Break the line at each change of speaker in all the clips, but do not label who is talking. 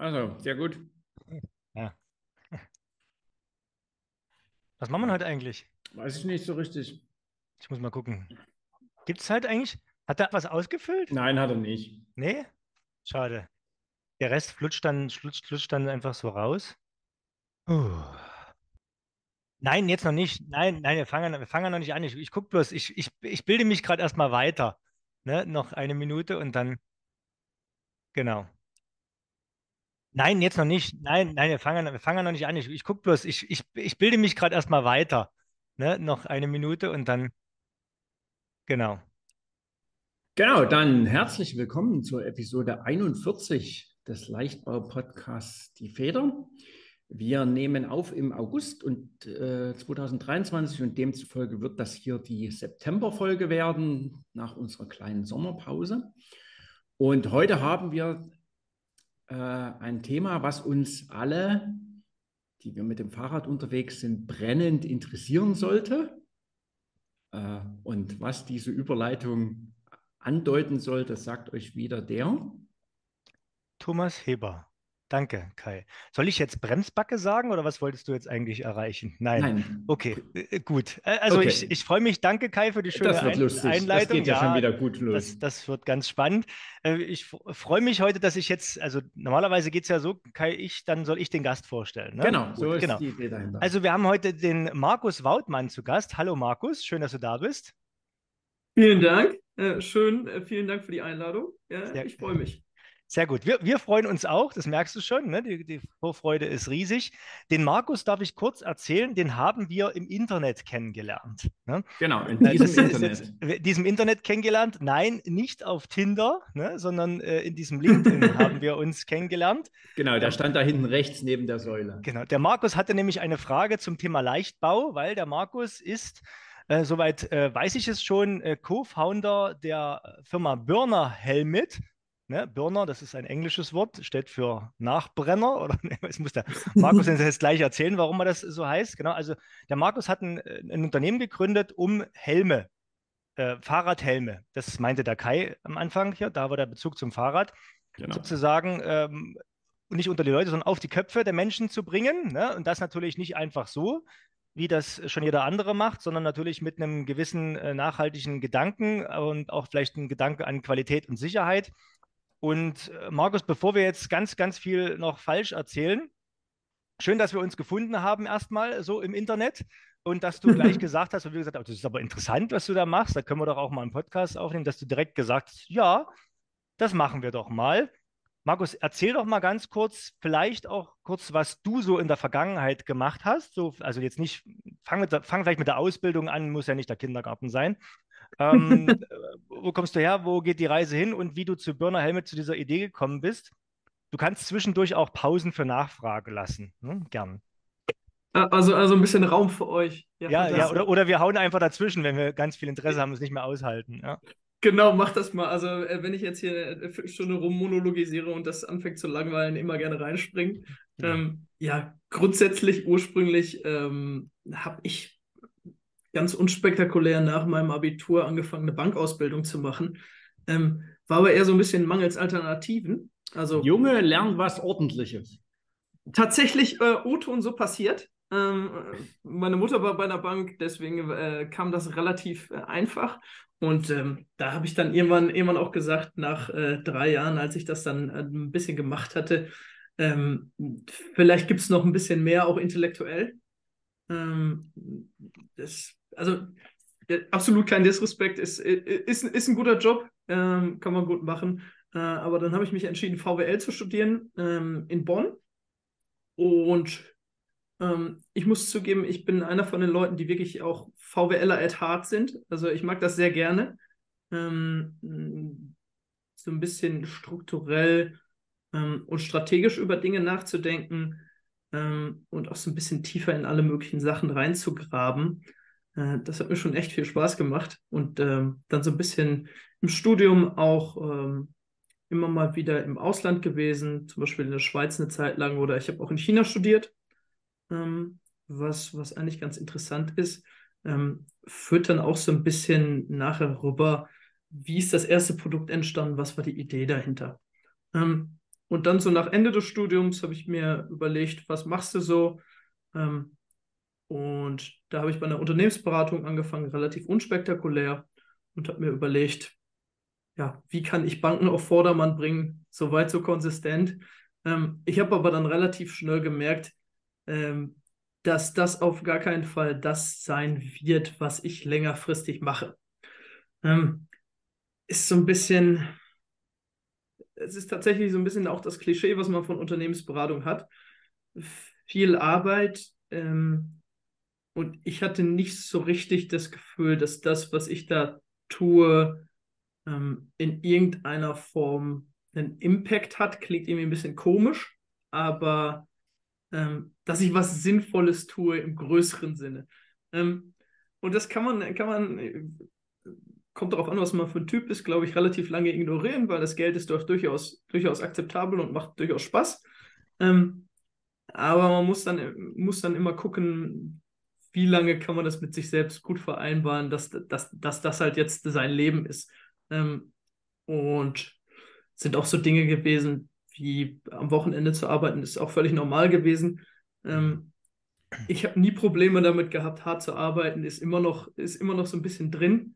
Also, sehr gut.
Ja. Was machen wir heute eigentlich?
Weiß ich nicht so richtig.
Ich muss mal gucken. Gibt es halt eigentlich? Hat er was ausgefüllt?
Nein, hat er nicht.
Nee? Schade. Der Rest flutscht dann, flutscht, flutscht dann einfach so raus. Uh. Nein, jetzt noch nicht. Nein, nein, wir fangen, wir fangen noch nicht an. Ich, ich gucke bloß, ich, ich, ich bilde mich gerade erstmal weiter. Ne? Noch eine Minute und dann. Genau. Nein, jetzt noch nicht. Nein, nein, wir fangen, wir fangen noch nicht an. Ich, ich gucke bloß, ich, ich, ich bilde mich gerade erstmal weiter. Ne? Noch eine Minute und dann. Genau.
Genau, dann herzlich willkommen zur Episode 41 des Leichtbau-Podcasts Die Feder. Wir nehmen auf im August und äh, 2023 und demzufolge wird das hier die Septemberfolge werden nach unserer kleinen Sommerpause. Und heute haben wir äh, ein Thema, was uns alle, die wir mit dem Fahrrad unterwegs sind, brennend interessieren sollte. Äh, und was diese Überleitung andeuten soll, das sagt euch wieder der.
Thomas Heber. Danke, Kai. Soll ich jetzt Bremsbacke sagen oder was wolltest du jetzt eigentlich erreichen? Nein. Nein. Okay, äh, gut. Äh, also okay. ich, ich freue mich. Danke, Kai, für die schöne das wird Ein lustig. Einleitung. Das
geht ja, ja, schon wieder gut los.
Das, das wird ganz spannend. Äh, ich freue mich heute, dass ich jetzt, also normalerweise geht es ja so, Kai, ich, dann soll ich den Gast vorstellen. Ne?
Genau, gut, so ist genau. die Idee dahinter.
Also wir haben heute den Markus Wautmann zu Gast. Hallo Markus, schön, dass du da bist.
Vielen Dank. schön, vielen Dank für die Einladung. Ja, ich freue mich.
Sehr gut. Wir, wir freuen uns auch, das merkst du schon, ne? die, die, Vorfreude ist riesig. Den Markus darf ich kurz erzählen, den haben wir im Internet kennengelernt. Ne?
Genau, in äh, diesem Internet.
Jetzt, diesem Internet kennengelernt. Nein, nicht auf Tinder, ne? sondern äh, in diesem LinkedIn haben wir uns kennengelernt.
Genau, der stand da hinten rechts neben der Säule.
Genau, der Markus hatte nämlich eine Frage zum Thema Leichtbau, weil der Markus ist äh, soweit äh, weiß ich es schon, äh, Co-Founder der Firma Burner Helmet. Ne, Burner, das ist ein englisches Wort, steht für Nachbrenner. Oder es muss der Markus jetzt gleich erzählen, warum er das so heißt. Genau, also der Markus hat ein, ein Unternehmen gegründet, um Helme, äh, Fahrradhelme. Das meinte der Kai am Anfang hier, da war der Bezug zum Fahrrad. Genau. Sozusagen ähm, nicht unter die Leute, sondern auf die Köpfe der Menschen zu bringen. Ne? Und das natürlich nicht einfach so, wie das schon jeder andere macht, sondern natürlich mit einem gewissen äh, nachhaltigen Gedanken und auch vielleicht ein Gedanke an Qualität und Sicherheit. Und äh, Markus, bevor wir jetzt ganz, ganz viel noch falsch erzählen, schön, dass wir uns gefunden haben erstmal so im Internet und dass du gleich gesagt hast, und wie gesagt, das ist aber interessant, was du da machst, da können wir doch auch mal einen Podcast aufnehmen, dass du direkt gesagt hast, ja, das machen wir doch mal. Markus, erzähl doch mal ganz kurz, vielleicht auch kurz, was du so in der Vergangenheit gemacht hast. So, also jetzt nicht, fang, mit fang vielleicht mit der Ausbildung an, muss ja nicht der Kindergarten sein, ähm, wo kommst du her? Wo geht die Reise hin? Und wie du zu Burner Helmet zu dieser Idee gekommen bist. Du kannst zwischendurch auch Pausen für Nachfrage lassen. Hm? Gern.
Also, also ein bisschen Raum für euch.
Ja, ja, ja oder, oder wir hauen einfach dazwischen, wenn wir ganz viel Interesse haben und es nicht mehr aushalten. Ja.
Genau, mach das mal. Also, äh, wenn ich jetzt hier eine Viertelstunde rummonologisiere und das anfängt zu langweilen, immer gerne reinspringen. Ja, ähm, ja grundsätzlich, ursprünglich ähm, habe ich ganz unspektakulär nach meinem Abitur angefangen, eine Bankausbildung zu machen. Ähm, war aber eher so ein bisschen mangels Alternativen. Also,
Junge lernen was Ordentliches.
Tatsächlich äh, O-Ton so passiert. Ähm, meine Mutter war bei einer Bank, deswegen äh, kam das relativ äh, einfach. Und ähm, da habe ich dann irgendwann, irgendwann auch gesagt, nach äh, drei Jahren, als ich das dann äh, ein bisschen gemacht hatte, ähm, vielleicht gibt es noch ein bisschen mehr, auch intellektuell. Ähm, das also absolut kein Disrespekt, ist, ist, ist ein guter Job, ähm, kann man gut machen. Äh, aber dann habe ich mich entschieden, VWL zu studieren ähm, in Bonn. Und ähm, ich muss zugeben, ich bin einer von den Leuten, die wirklich auch VWLer at heart sind. Also ich mag das sehr gerne. Ähm, so ein bisschen strukturell ähm, und strategisch über Dinge nachzudenken ähm, und auch so ein bisschen tiefer in alle möglichen Sachen reinzugraben. Äh, das hat mir schon echt viel Spaß gemacht. Und ähm, dann so ein bisschen im Studium auch ähm, immer mal wieder im Ausland gewesen, zum Beispiel in der Schweiz eine Zeit lang oder ich habe auch in China studiert, ähm, was, was eigentlich ganz interessant ist. Ähm, führt dann auch so ein bisschen nachher rüber, wie ist das erste Produkt entstanden, was war die Idee dahinter. Ähm, und dann so nach Ende des Studiums habe ich mir überlegt, was machst du so? Ähm, und da habe ich bei einer Unternehmensberatung angefangen, relativ unspektakulär und habe mir überlegt, ja, wie kann ich Banken auf Vordermann bringen, so weit, so konsistent. Ähm, ich habe aber dann relativ schnell gemerkt, ähm, dass das auf gar keinen Fall das sein wird, was ich längerfristig mache. Ähm, ist so ein bisschen, es ist tatsächlich so ein bisschen auch das Klischee, was man von Unternehmensberatung hat. Viel Arbeit ähm, und ich hatte nicht so richtig das Gefühl, dass das, was ich da tue, ähm, in irgendeiner Form einen Impact hat. Klingt irgendwie ein bisschen komisch, aber ähm, dass ich was Sinnvolles tue im größeren Sinne. Ähm, und das kann man, kann man, äh, kommt darauf an, was man für ein Typ ist, glaube ich, relativ lange ignorieren, weil das Geld ist doch durchaus, durchaus akzeptabel und macht durchaus Spaß. Ähm, aber man muss dann, muss dann immer gucken, wie lange kann man das mit sich selbst gut vereinbaren, dass, dass, dass das halt jetzt sein Leben ist. Ähm, und sind auch so Dinge gewesen, wie am Wochenende zu arbeiten, ist auch völlig normal gewesen. Ähm, ich habe nie Probleme damit gehabt, hart zu arbeiten, ist immer noch, ist immer noch so ein bisschen drin.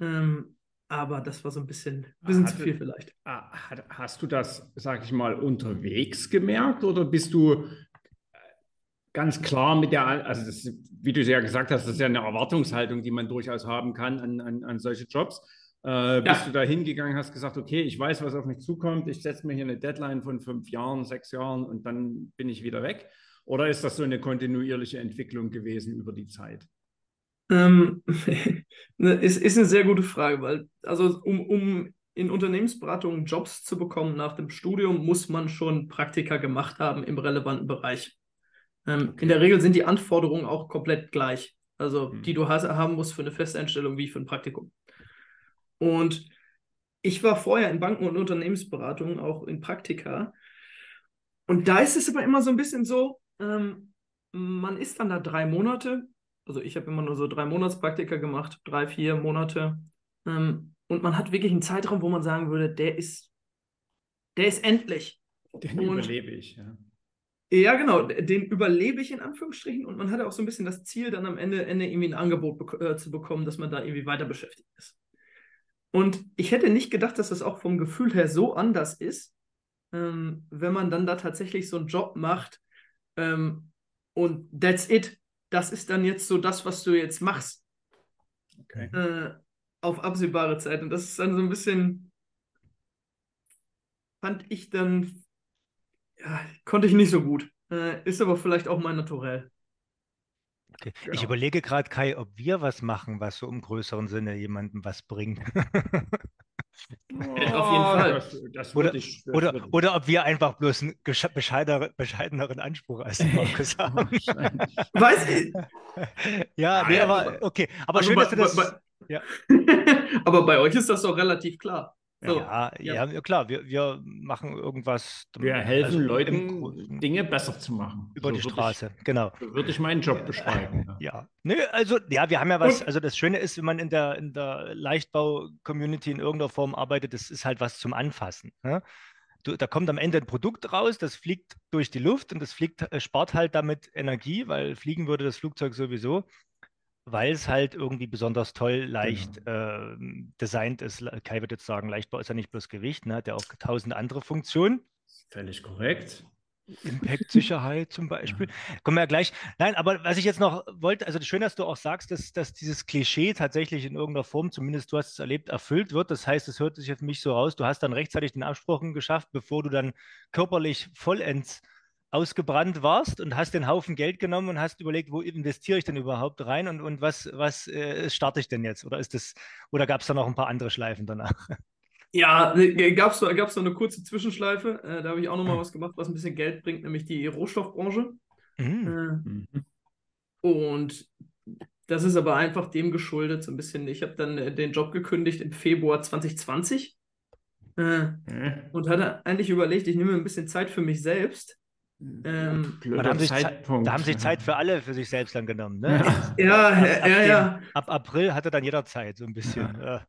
Ähm, aber das war so ein bisschen, ein bisschen zu viel vielleicht.
Ah, hast du das, sag ich mal, unterwegs gemerkt oder bist du ganz klar mit der, also das, wie du ja gesagt hast, das ist ja eine Erwartungshaltung, die man durchaus haben kann an, an, an solche Jobs. Äh, bist ja. du da hingegangen, hast gesagt, okay, ich weiß, was auf mich zukommt, ich setze mir hier eine Deadline von fünf Jahren, sechs Jahren und dann bin ich wieder weg? Oder ist das so eine kontinuierliche Entwicklung gewesen über die Zeit?
Ähm, ne, ist, ist eine sehr gute Frage, weil, also um, um in Unternehmensberatungen Jobs zu bekommen nach dem Studium, muss man schon Praktika gemacht haben im relevanten Bereich. Ähm, okay. In der Regel sind die Anforderungen auch komplett gleich, also hm. die du haben musst für eine Festeinstellung wie für ein Praktikum. Und ich war vorher in Banken- und Unternehmensberatungen, auch in Praktika. Und da ist es aber immer so ein bisschen so, ähm, man ist dann da drei Monate, also ich habe immer nur so drei Monatspraktika gemacht, drei, vier Monate. Ähm, und man hat wirklich einen Zeitraum, wo man sagen würde, der ist, der ist endlich.
Den und, überlebe ich, ja.
Ja, genau, den überlebe ich in Anführungsstrichen und man hatte auch so ein bisschen das Ziel, dann am Ende, Ende irgendwie ein Angebot be äh, zu bekommen, dass man da irgendwie weiter beschäftigt ist. Und ich hätte nicht gedacht, dass das auch vom Gefühl her so anders ist, ähm, wenn man dann da tatsächlich so einen Job macht ähm, und that's it. Das ist dann jetzt so das, was du jetzt machst. Okay. Äh, auf absehbare Zeit. Und das ist dann so ein bisschen, fand ich dann, ja, konnte ich nicht so gut. Äh, ist aber vielleicht auch mein Naturell.
Okay. Genau. Ich überlege gerade, Kai, ob wir was machen, was so im größeren Sinne jemandem was bringt.
Oh, Auf jeden Fall. Das,
das oder, ich, das oder, oder, ob wir einfach bloß einen bescheidener, bescheideneren Anspruch als Markus haben.
Weiß ich.
Ja, nee, aber okay. Aber also schön, bei, dass du das. Bei,
ja. aber bei euch ist das doch relativ klar.
So, ja, ja, ja, klar, wir, wir machen irgendwas.
Wir helfen also Leuten, Dinge besser zu machen.
Über so die Straße, ich, genau.
So würde ich meinen Job beschreiben.
Ja. ja. Nö, also, ja, wir haben ja was, also das Schöne ist, wenn man in der, in der Leichtbau-Community in irgendeiner Form arbeitet, das ist halt was zum Anfassen. Ne? Du, da kommt am Ende ein Produkt raus, das fliegt durch die Luft und das fliegt, äh, spart halt damit Energie, weil fliegen würde das Flugzeug sowieso weil es halt irgendwie besonders toll, leicht genau. äh, designt ist. Kai wird jetzt sagen, Leichtbau ist ja nicht bloß Gewicht, ne? hat ja auch tausend andere Funktionen.
Völlig korrekt.
Impact-Sicherheit zum Beispiel. Ja. Kommen wir ja gleich. Nein, aber was ich jetzt noch wollte, also schön, dass du auch sagst, dass, dass dieses Klischee tatsächlich in irgendeiner Form, zumindest du hast es erlebt, erfüllt wird. Das heißt, es hört sich jetzt mich so raus, du hast dann rechtzeitig den Absprung geschafft, bevor du dann körperlich vollends ausgebrannt warst und hast den Haufen Geld genommen und hast überlegt, wo investiere ich denn überhaupt rein und, und was, was äh, starte ich denn jetzt? Oder ist das, oder gab es da noch ein paar andere Schleifen danach?
Ja, äh, gab es gab's noch eine kurze Zwischenschleife. Äh, da habe ich auch noch mal hm. was gemacht, was ein bisschen Geld bringt, nämlich die Rohstoffbranche. Mhm. Äh, und das ist aber einfach dem geschuldet, so ein bisschen. Ich habe dann äh, den Job gekündigt im Februar 2020 äh, mhm. und hatte eigentlich überlegt, ich nehme ein bisschen Zeit für mich selbst
ähm, da, haben sich Zeitpunkt. da haben sich Zeit für alle für sich selbst dann genommen. Ne?
Ja, ja, ab, ja, ja.
Ab April hatte dann jeder Zeit, so ein bisschen. Ja.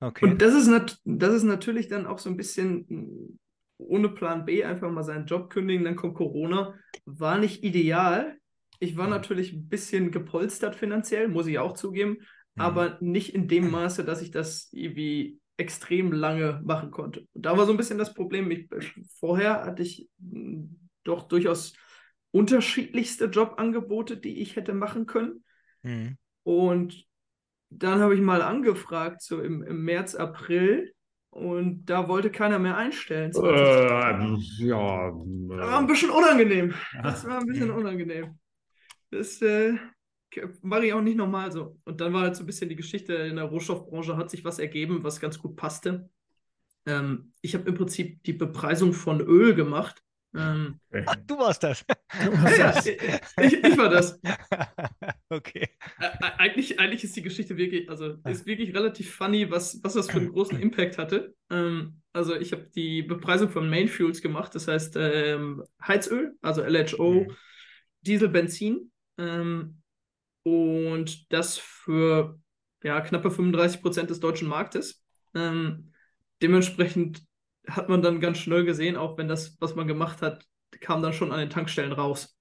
Okay. Und das ist, das ist natürlich dann auch so ein bisschen ohne Plan B einfach mal seinen Job kündigen, dann kommt Corona. War nicht ideal. Ich war natürlich ein bisschen gepolstert finanziell, muss ich auch zugeben, mhm. aber nicht in dem Maße, dass ich das irgendwie extrem lange machen konnte. Und da war so ein bisschen das Problem. Ich, vorher hatte ich hm, doch durchaus unterschiedlichste Jobangebote, die ich hätte machen können. Mhm. Und dann habe ich mal angefragt, so im, im März, April, und da wollte keiner mehr einstellen. Äh, ja. Das war ein bisschen unangenehm. Das war ein bisschen unangenehm. Das äh, mache ich auch nicht normal so. Und dann war halt so ein bisschen die Geschichte in der Rohstoffbranche, hat sich was ergeben, was ganz gut passte. Ähm, ich habe im Prinzip die Bepreisung von Öl gemacht
ähm, Ach, du warst das. Du warst
ja, das. Ich, ich, war das. okay. Ä eigentlich, eigentlich ist die Geschichte wirklich, also ist wirklich relativ funny, was, was das für einen großen Impact hatte. Ähm, also ich habe die Bepreisung von Main Fuels gemacht, das heißt ähm, Heizöl, also LHO, mhm. Diesel, Benzin. Ähm, und das für ja, knappe 35 Prozent des deutschen Marktes. Ähm, dementsprechend hat man dann ganz schnell gesehen, auch wenn das, was man gemacht hat, kam dann schon an den Tankstellen raus.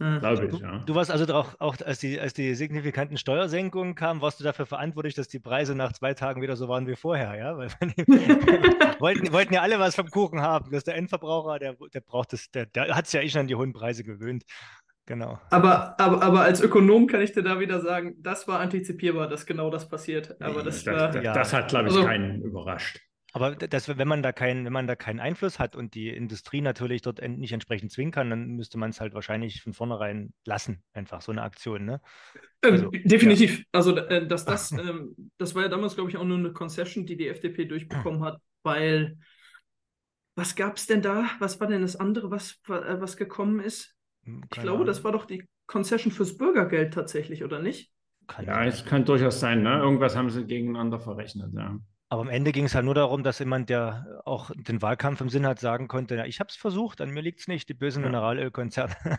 Glaube ich, ja. Du warst also auch, auch als, die, als die signifikanten Steuersenkungen kamen, warst du dafür verantwortlich, dass die Preise nach zwei Tagen wieder so waren wie vorher, ja? Weil wollten, wollten ja alle was vom Kuchen haben. Dass der Endverbraucher, der, der braucht das, der, der hat sich ja eh schon an die hohen Preise gewöhnt. Genau.
Aber, aber, aber als Ökonom kann ich dir da wieder sagen, das war antizipierbar, dass genau das passiert. Aber das,
das,
war,
das, das hat, glaube ich, also, keinen überrascht.
Aber das, wenn man da keinen, wenn man da keinen Einfluss hat und die Industrie natürlich dort nicht entsprechend zwingen kann, dann müsste man es halt wahrscheinlich von vornherein lassen, einfach so eine Aktion, ne?
Ähm, also, definitiv. Ja. Also äh, dass das, ähm, das war ja damals, glaube ich, auch nur eine Concession, die die FDP durchbekommen hat, weil was gab es denn da? Was war denn das andere, was, äh, was gekommen ist? Hm, keine ich glaube, Ahnung. das war doch die Concession fürs Bürgergeld tatsächlich, oder nicht?
Kann ja, es kann durchaus sein, ne? Irgendwas haben sie gegeneinander verrechnet, ja.
Aber am Ende ging es halt nur darum, dass jemand, der auch den Wahlkampf im Sinn hat, sagen konnte, ja, ich habe es versucht, an mir liegt es nicht, die bösen ja. Mineralölkonzerne.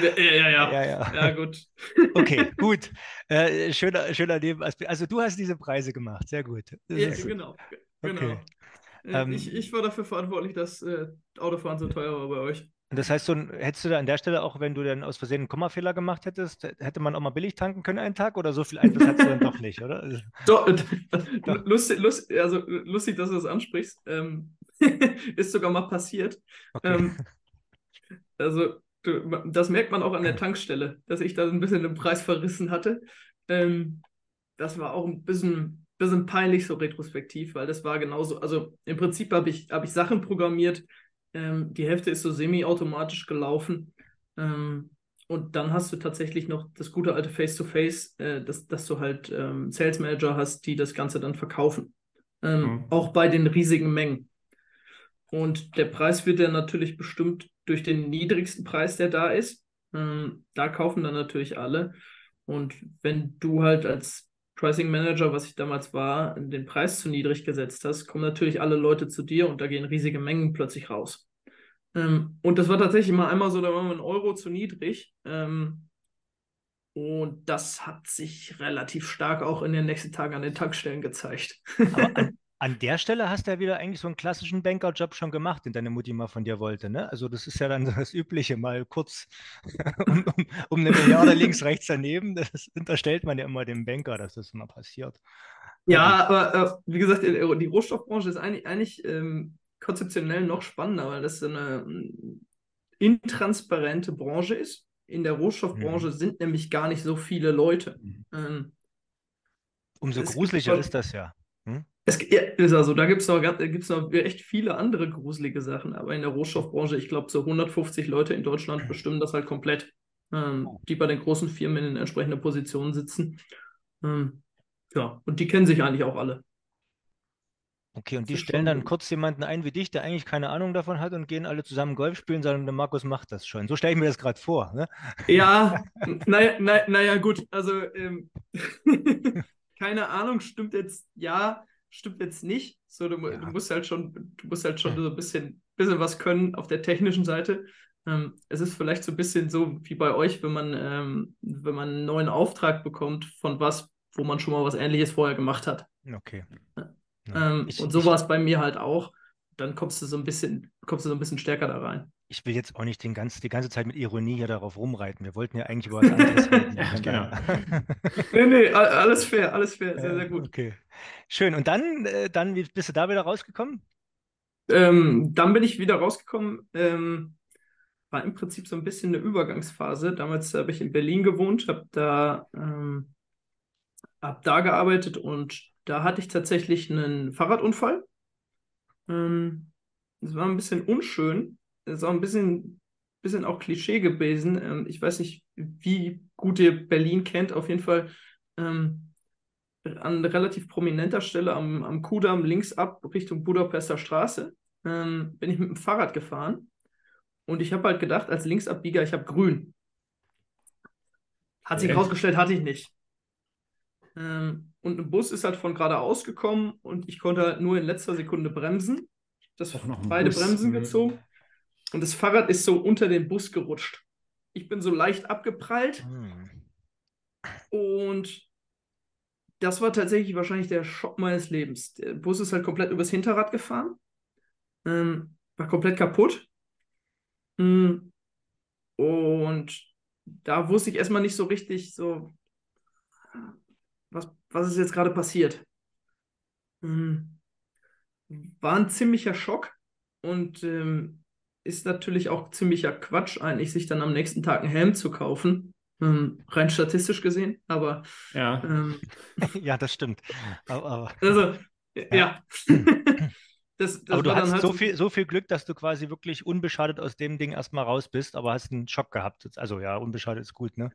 ja, ja, ja, ja, ja. Ja, gut.
okay, gut. Äh, schöner, schöner Nebenaspekt. Also du hast diese Preise gemacht, sehr gut.
ja, genau. genau. Okay. Äh, ähm, ich, ich war dafür verantwortlich, dass äh, Autofahren so teuer war bei euch.
Und das heißt, so, hättest du da an der Stelle auch, wenn du dann aus Versehen einen Kommafehler gemacht hättest, hätte man auch mal billig tanken können einen Tag oder so viel Einfluss hast du dann doch nicht, oder?
Doch, doch. Lustig, lustig, also, lustig, dass du das ansprichst. Ähm, ist sogar mal passiert. Okay. Ähm, also, du, das merkt man auch an der Tankstelle, dass ich da ein bisschen den Preis verrissen hatte. Ähm, das war auch ein bisschen, bisschen peinlich so retrospektiv, weil das war genauso. Also, im Prinzip habe ich, hab ich Sachen programmiert, ähm, die Hälfte ist so semi-automatisch gelaufen. Ähm, und dann hast du tatsächlich noch das gute alte Face-to-Face, -face, äh, dass, dass du halt ähm, Sales Manager hast, die das Ganze dann verkaufen. Ähm, mhm. Auch bei den riesigen Mengen. Und der Preis wird dann natürlich bestimmt durch den niedrigsten Preis, der da ist. Ähm, da kaufen dann natürlich alle. Und wenn du halt als Pricing Manager, was ich damals war, den Preis zu niedrig gesetzt hast, kommen natürlich alle Leute zu dir und da gehen riesige Mengen plötzlich raus. Ähm, und das war tatsächlich mal einmal so, da war ein Euro zu niedrig. Ähm, und das hat sich relativ stark auch in den nächsten Tagen an den Tankstellen gezeigt.
Aber an, der Stelle hast du ja wieder eigentlich so einen klassischen Bankerjob schon gemacht, den deine Mutti mal von dir wollte. Ne? Also das ist ja dann das Übliche, mal kurz um, um, um, eine Milliarde links, rechts daneben. Das unterstellt man ja immer dem Banker, dass das mal passiert.
Ja, aber äh, wie gesagt, die Rohstoffbranche ist eigentlich, eigentlich ähm, konzeptionell noch spannender, weil das eine ähm, intransparente Branche ist. In der Rohstoffbranche mhm. sind nämlich gar nicht so viele Leute. Mhm. Ähm,
Umso gruseliger ist das ja.
Es ja, ist also, da gibt es noch, gibt's noch echt viele andere gruselige Sachen, aber in der Rohstoffbranche, ich glaube, so 150 Leute in Deutschland bestimmen das halt komplett, ähm, die bei den großen Firmen in entsprechenden Positionen sitzen. Ähm, ja, und die kennen sich eigentlich auch alle.
Okay, und die stellen dann kurz jemanden ein wie dich, der eigentlich keine Ahnung davon hat und gehen alle zusammen Golf spielen, sondern der Markus macht das schon. So stelle ich mir das gerade vor. Ne?
Ja, naja, na, naja, gut. Also, ähm, keine Ahnung, stimmt jetzt, ja, stimmt jetzt nicht. So, du, ja. du musst halt schon, du musst halt schon so ein bisschen, bisschen was können auf der technischen Seite. Ähm, es ist vielleicht so ein bisschen so wie bei euch, wenn man, ähm, wenn man einen neuen Auftrag bekommt von was, wo man schon mal was ähnliches vorher gemacht hat.
Okay.
Ja. Ähm, ich, und so war es bei mir halt auch. dann kommst du so ein bisschen, kommst du so ein bisschen stärker da rein.
Ich will jetzt auch nicht den ganz, die ganze Zeit mit Ironie hier darauf rumreiten. Wir wollten ja eigentlich über was anderes reden.
Ja, genau.
nee, nee, alles fair, alles fair, sehr, sehr gut.
Okay. Schön. Und dann, äh, dann wie bist du da wieder rausgekommen?
Ähm, dann bin ich wieder rausgekommen. Ähm, war im Prinzip so ein bisschen eine Übergangsphase. Damals habe ich in Berlin gewohnt, habe da, ähm, hab da gearbeitet und da hatte ich tatsächlich einen Fahrradunfall. Ähm, es war ein bisschen unschön. Es ist auch ein bisschen, bisschen auch Klischee gewesen. Ähm, ich weiß nicht, wie gut ihr Berlin kennt. Auf jeden Fall ähm, an relativ prominenter Stelle am, am Kudamm links ab Richtung Budapester Straße ähm, bin ich mit dem Fahrrad gefahren. Und ich habe halt gedacht, als Linksabbieger, ich habe grün. Hat sich herausgestellt, hatte ich nicht. Ähm, und ein Bus ist halt von geradeaus gekommen und ich konnte halt nur in letzter Sekunde bremsen. Das beide Bus. Bremsen mhm. gezogen. Und das Fahrrad ist so unter den Bus gerutscht. Ich bin so leicht abgeprallt. Mhm. Und das war tatsächlich wahrscheinlich der Schock meines Lebens. Der Bus ist halt komplett übers Hinterrad gefahren. Ähm, war komplett kaputt. Mhm. Und da wusste ich erstmal nicht so richtig, so, was, was ist jetzt gerade passiert. Mhm. War ein ziemlicher Schock und ähm, ist natürlich auch ziemlicher Quatsch, eigentlich sich dann am nächsten Tag einen Helm zu kaufen. Ähm, rein statistisch gesehen, aber.
Ja, ähm, ja das stimmt.
Aber, aber also, ja. ja.
das, das aber du hast halt so, viel, so viel Glück, dass du quasi wirklich unbeschadet aus dem Ding erstmal raus bist, aber hast einen Schock gehabt. Also ja, unbeschadet ist gut, ne?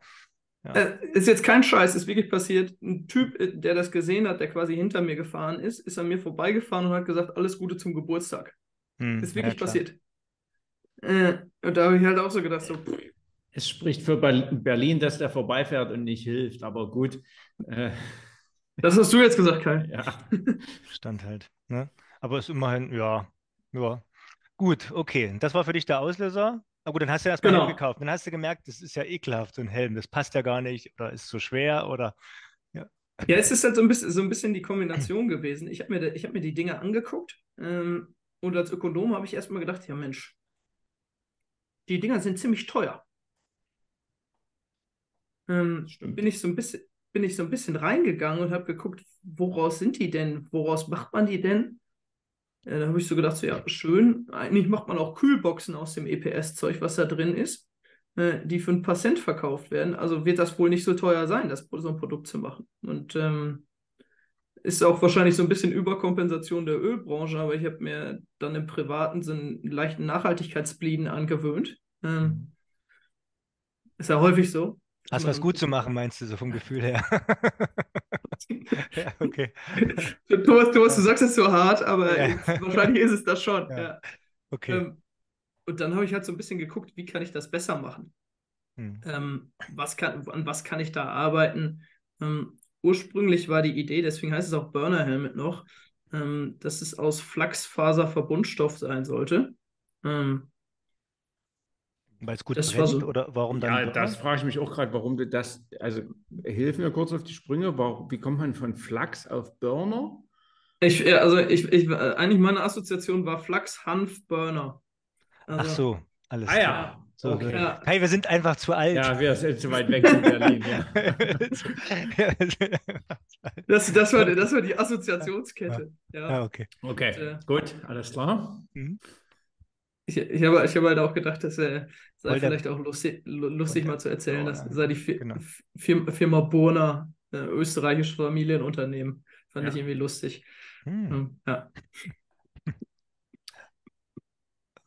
Ja. Äh, ist jetzt kein Scheiß, ist wirklich passiert. Ein Typ, äh, der das gesehen hat, der quasi hinter mir gefahren ist, ist an mir vorbeigefahren und hat gesagt, alles Gute zum Geburtstag. Hm, ist wirklich ja, passiert. Äh, und da habe ich halt auch so gedacht, so.
Es spricht für Berlin, dass der vorbeifährt und nicht hilft, aber gut. Äh.
Das hast du jetzt gesagt, Kai.
Ja. Stand halt. Ne? Aber es ist immerhin, ja, ja. Gut, okay. Das war für dich der Auslöser. Na gut, dann hast du erstmal genau. gekauft. Dann hast du gemerkt, das ist ja ekelhaft, so ein Helm. Das passt ja gar nicht oder ist zu schwer oder.
Ja. ja, es ist halt so ein bisschen, so ein bisschen die Kombination gewesen. Ich habe mir, hab mir die Dinge angeguckt ähm, und als Ökonom habe ich erstmal gedacht, ja Mensch, die Dinger sind ziemlich teuer. Ähm, bin ich so ein bisschen, bin ich so ein bisschen reingegangen und habe geguckt, woraus sind die denn? Woraus macht man die denn? Äh, da habe ich so gedacht, so ja, schön. Eigentlich macht man auch Kühlboxen aus dem EPS-Zeug, was da drin ist, äh, die für ein paar Cent verkauft werden. Also wird das wohl nicht so teuer sein, das so ein Produkt zu machen. Und ähm, ist auch wahrscheinlich so ein bisschen Überkompensation der Ölbranche, aber ich habe mir dann im privaten Sinn einen leichten Nachhaltigkeitsblieden angewöhnt. Ähm, ist ja häufig so.
Hast was gut zu machen, meinst du, so vom Gefühl her?
ja, okay. Thomas, Thomas, du sagst es so hart, aber ja. wahrscheinlich ist es das schon. Ja. ja.
Okay. Ähm,
und dann habe ich halt so ein bisschen geguckt, wie kann ich das besser machen? Hm. Ähm, was kann, an was kann ich da arbeiten? Ähm, ursprünglich war die Idee, deswegen heißt es auch Burner Helmet noch, ähm, dass es aus Flachsfaserverbundstoff sein sollte. Ähm,
weil es gut das brennt so, oder warum dann?
Ja, das frage ich mich auch gerade, warum du das, also hilf mir kurz auf die Sprünge, warum, wie kommt man von Flachs auf Burner?
Ich, also ich, ich, eigentlich meine Assoziation war Flachs, Hanf, Burner.
Also, Ach so, alles
ah, klar. Ja.
So, okay. Ja. Hey, wir sind einfach zu alt.
Ja, wir sind zu weit weg von Berlin. Ja.
das, das, war, das war die Assoziationskette.
Ja, ja. okay.
Okay, Und, äh, gut, alles klar. Mhm.
Ich, ich habe ich hab halt auch gedacht, dass er sei Weil vielleicht auch lustig, lustig mal zu erzählen, dass sei die Fi genau. Firma, Burner, äh, österreichisches Familienunternehmen. Fand ja. ich irgendwie lustig. Hm. Ähm, ja.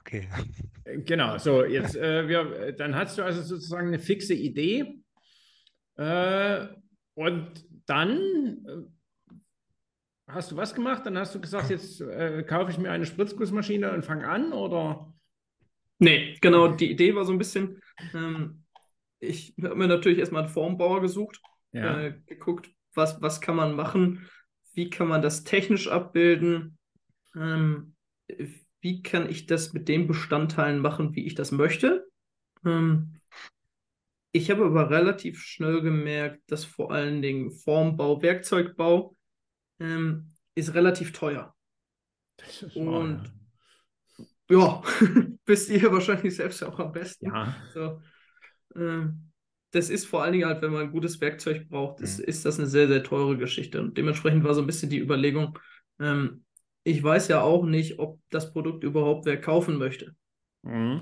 Okay.
Genau, so jetzt, äh, wir, dann hast du also sozusagen eine fixe Idee äh, und dann äh, hast du was gemacht? Dann hast du gesagt, jetzt äh, kaufe ich mir eine Spritzgussmaschine und fange an oder?
Nee, genau, die Idee war so ein bisschen, ähm, ich habe mir natürlich erstmal einen Formbauer gesucht, ja. äh, geguckt, was, was kann man machen, wie kann man das technisch abbilden, ähm, wie kann ich das mit den Bestandteilen machen, wie ich das möchte. Ähm, ich habe aber relativ schnell gemerkt, dass vor allen Dingen Formbau, Werkzeugbau ähm, ist relativ teuer.
Das ist Und
ja, wisst ihr wahrscheinlich selbst auch am besten.
Ja.
So, ähm, das ist vor allen Dingen halt, wenn man ein gutes Werkzeug braucht, ist, mhm. ist das eine sehr, sehr teure Geschichte. Und dementsprechend war so ein bisschen die Überlegung, ähm, ich weiß ja auch nicht, ob das Produkt überhaupt wer kaufen möchte. Mhm.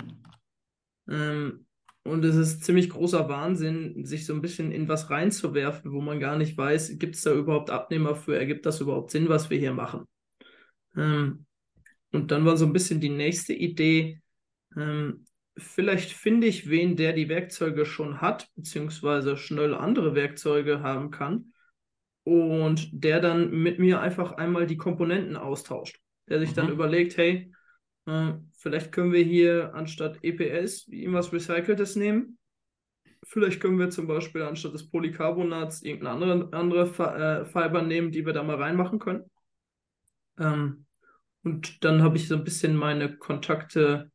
Ähm, und es ist ziemlich großer Wahnsinn, sich so ein bisschen in was reinzuwerfen, wo man gar nicht weiß, gibt es da überhaupt Abnehmer für, ergibt das überhaupt Sinn, was wir hier machen. Ähm, und dann war so ein bisschen die nächste Idee, ähm, vielleicht finde ich wen, der die Werkzeuge schon hat, beziehungsweise schnell andere Werkzeuge haben kann und der dann mit mir einfach einmal die Komponenten austauscht. Der sich mhm. dann überlegt, hey, äh, vielleicht können wir hier anstatt EPS irgendwas Recyceltes nehmen. Vielleicht können wir zum Beispiel anstatt des Polycarbonats irgendeine andere, andere äh, Fiber nehmen, die wir da mal reinmachen können. Ähm, und dann habe ich so ein bisschen meine Kontakte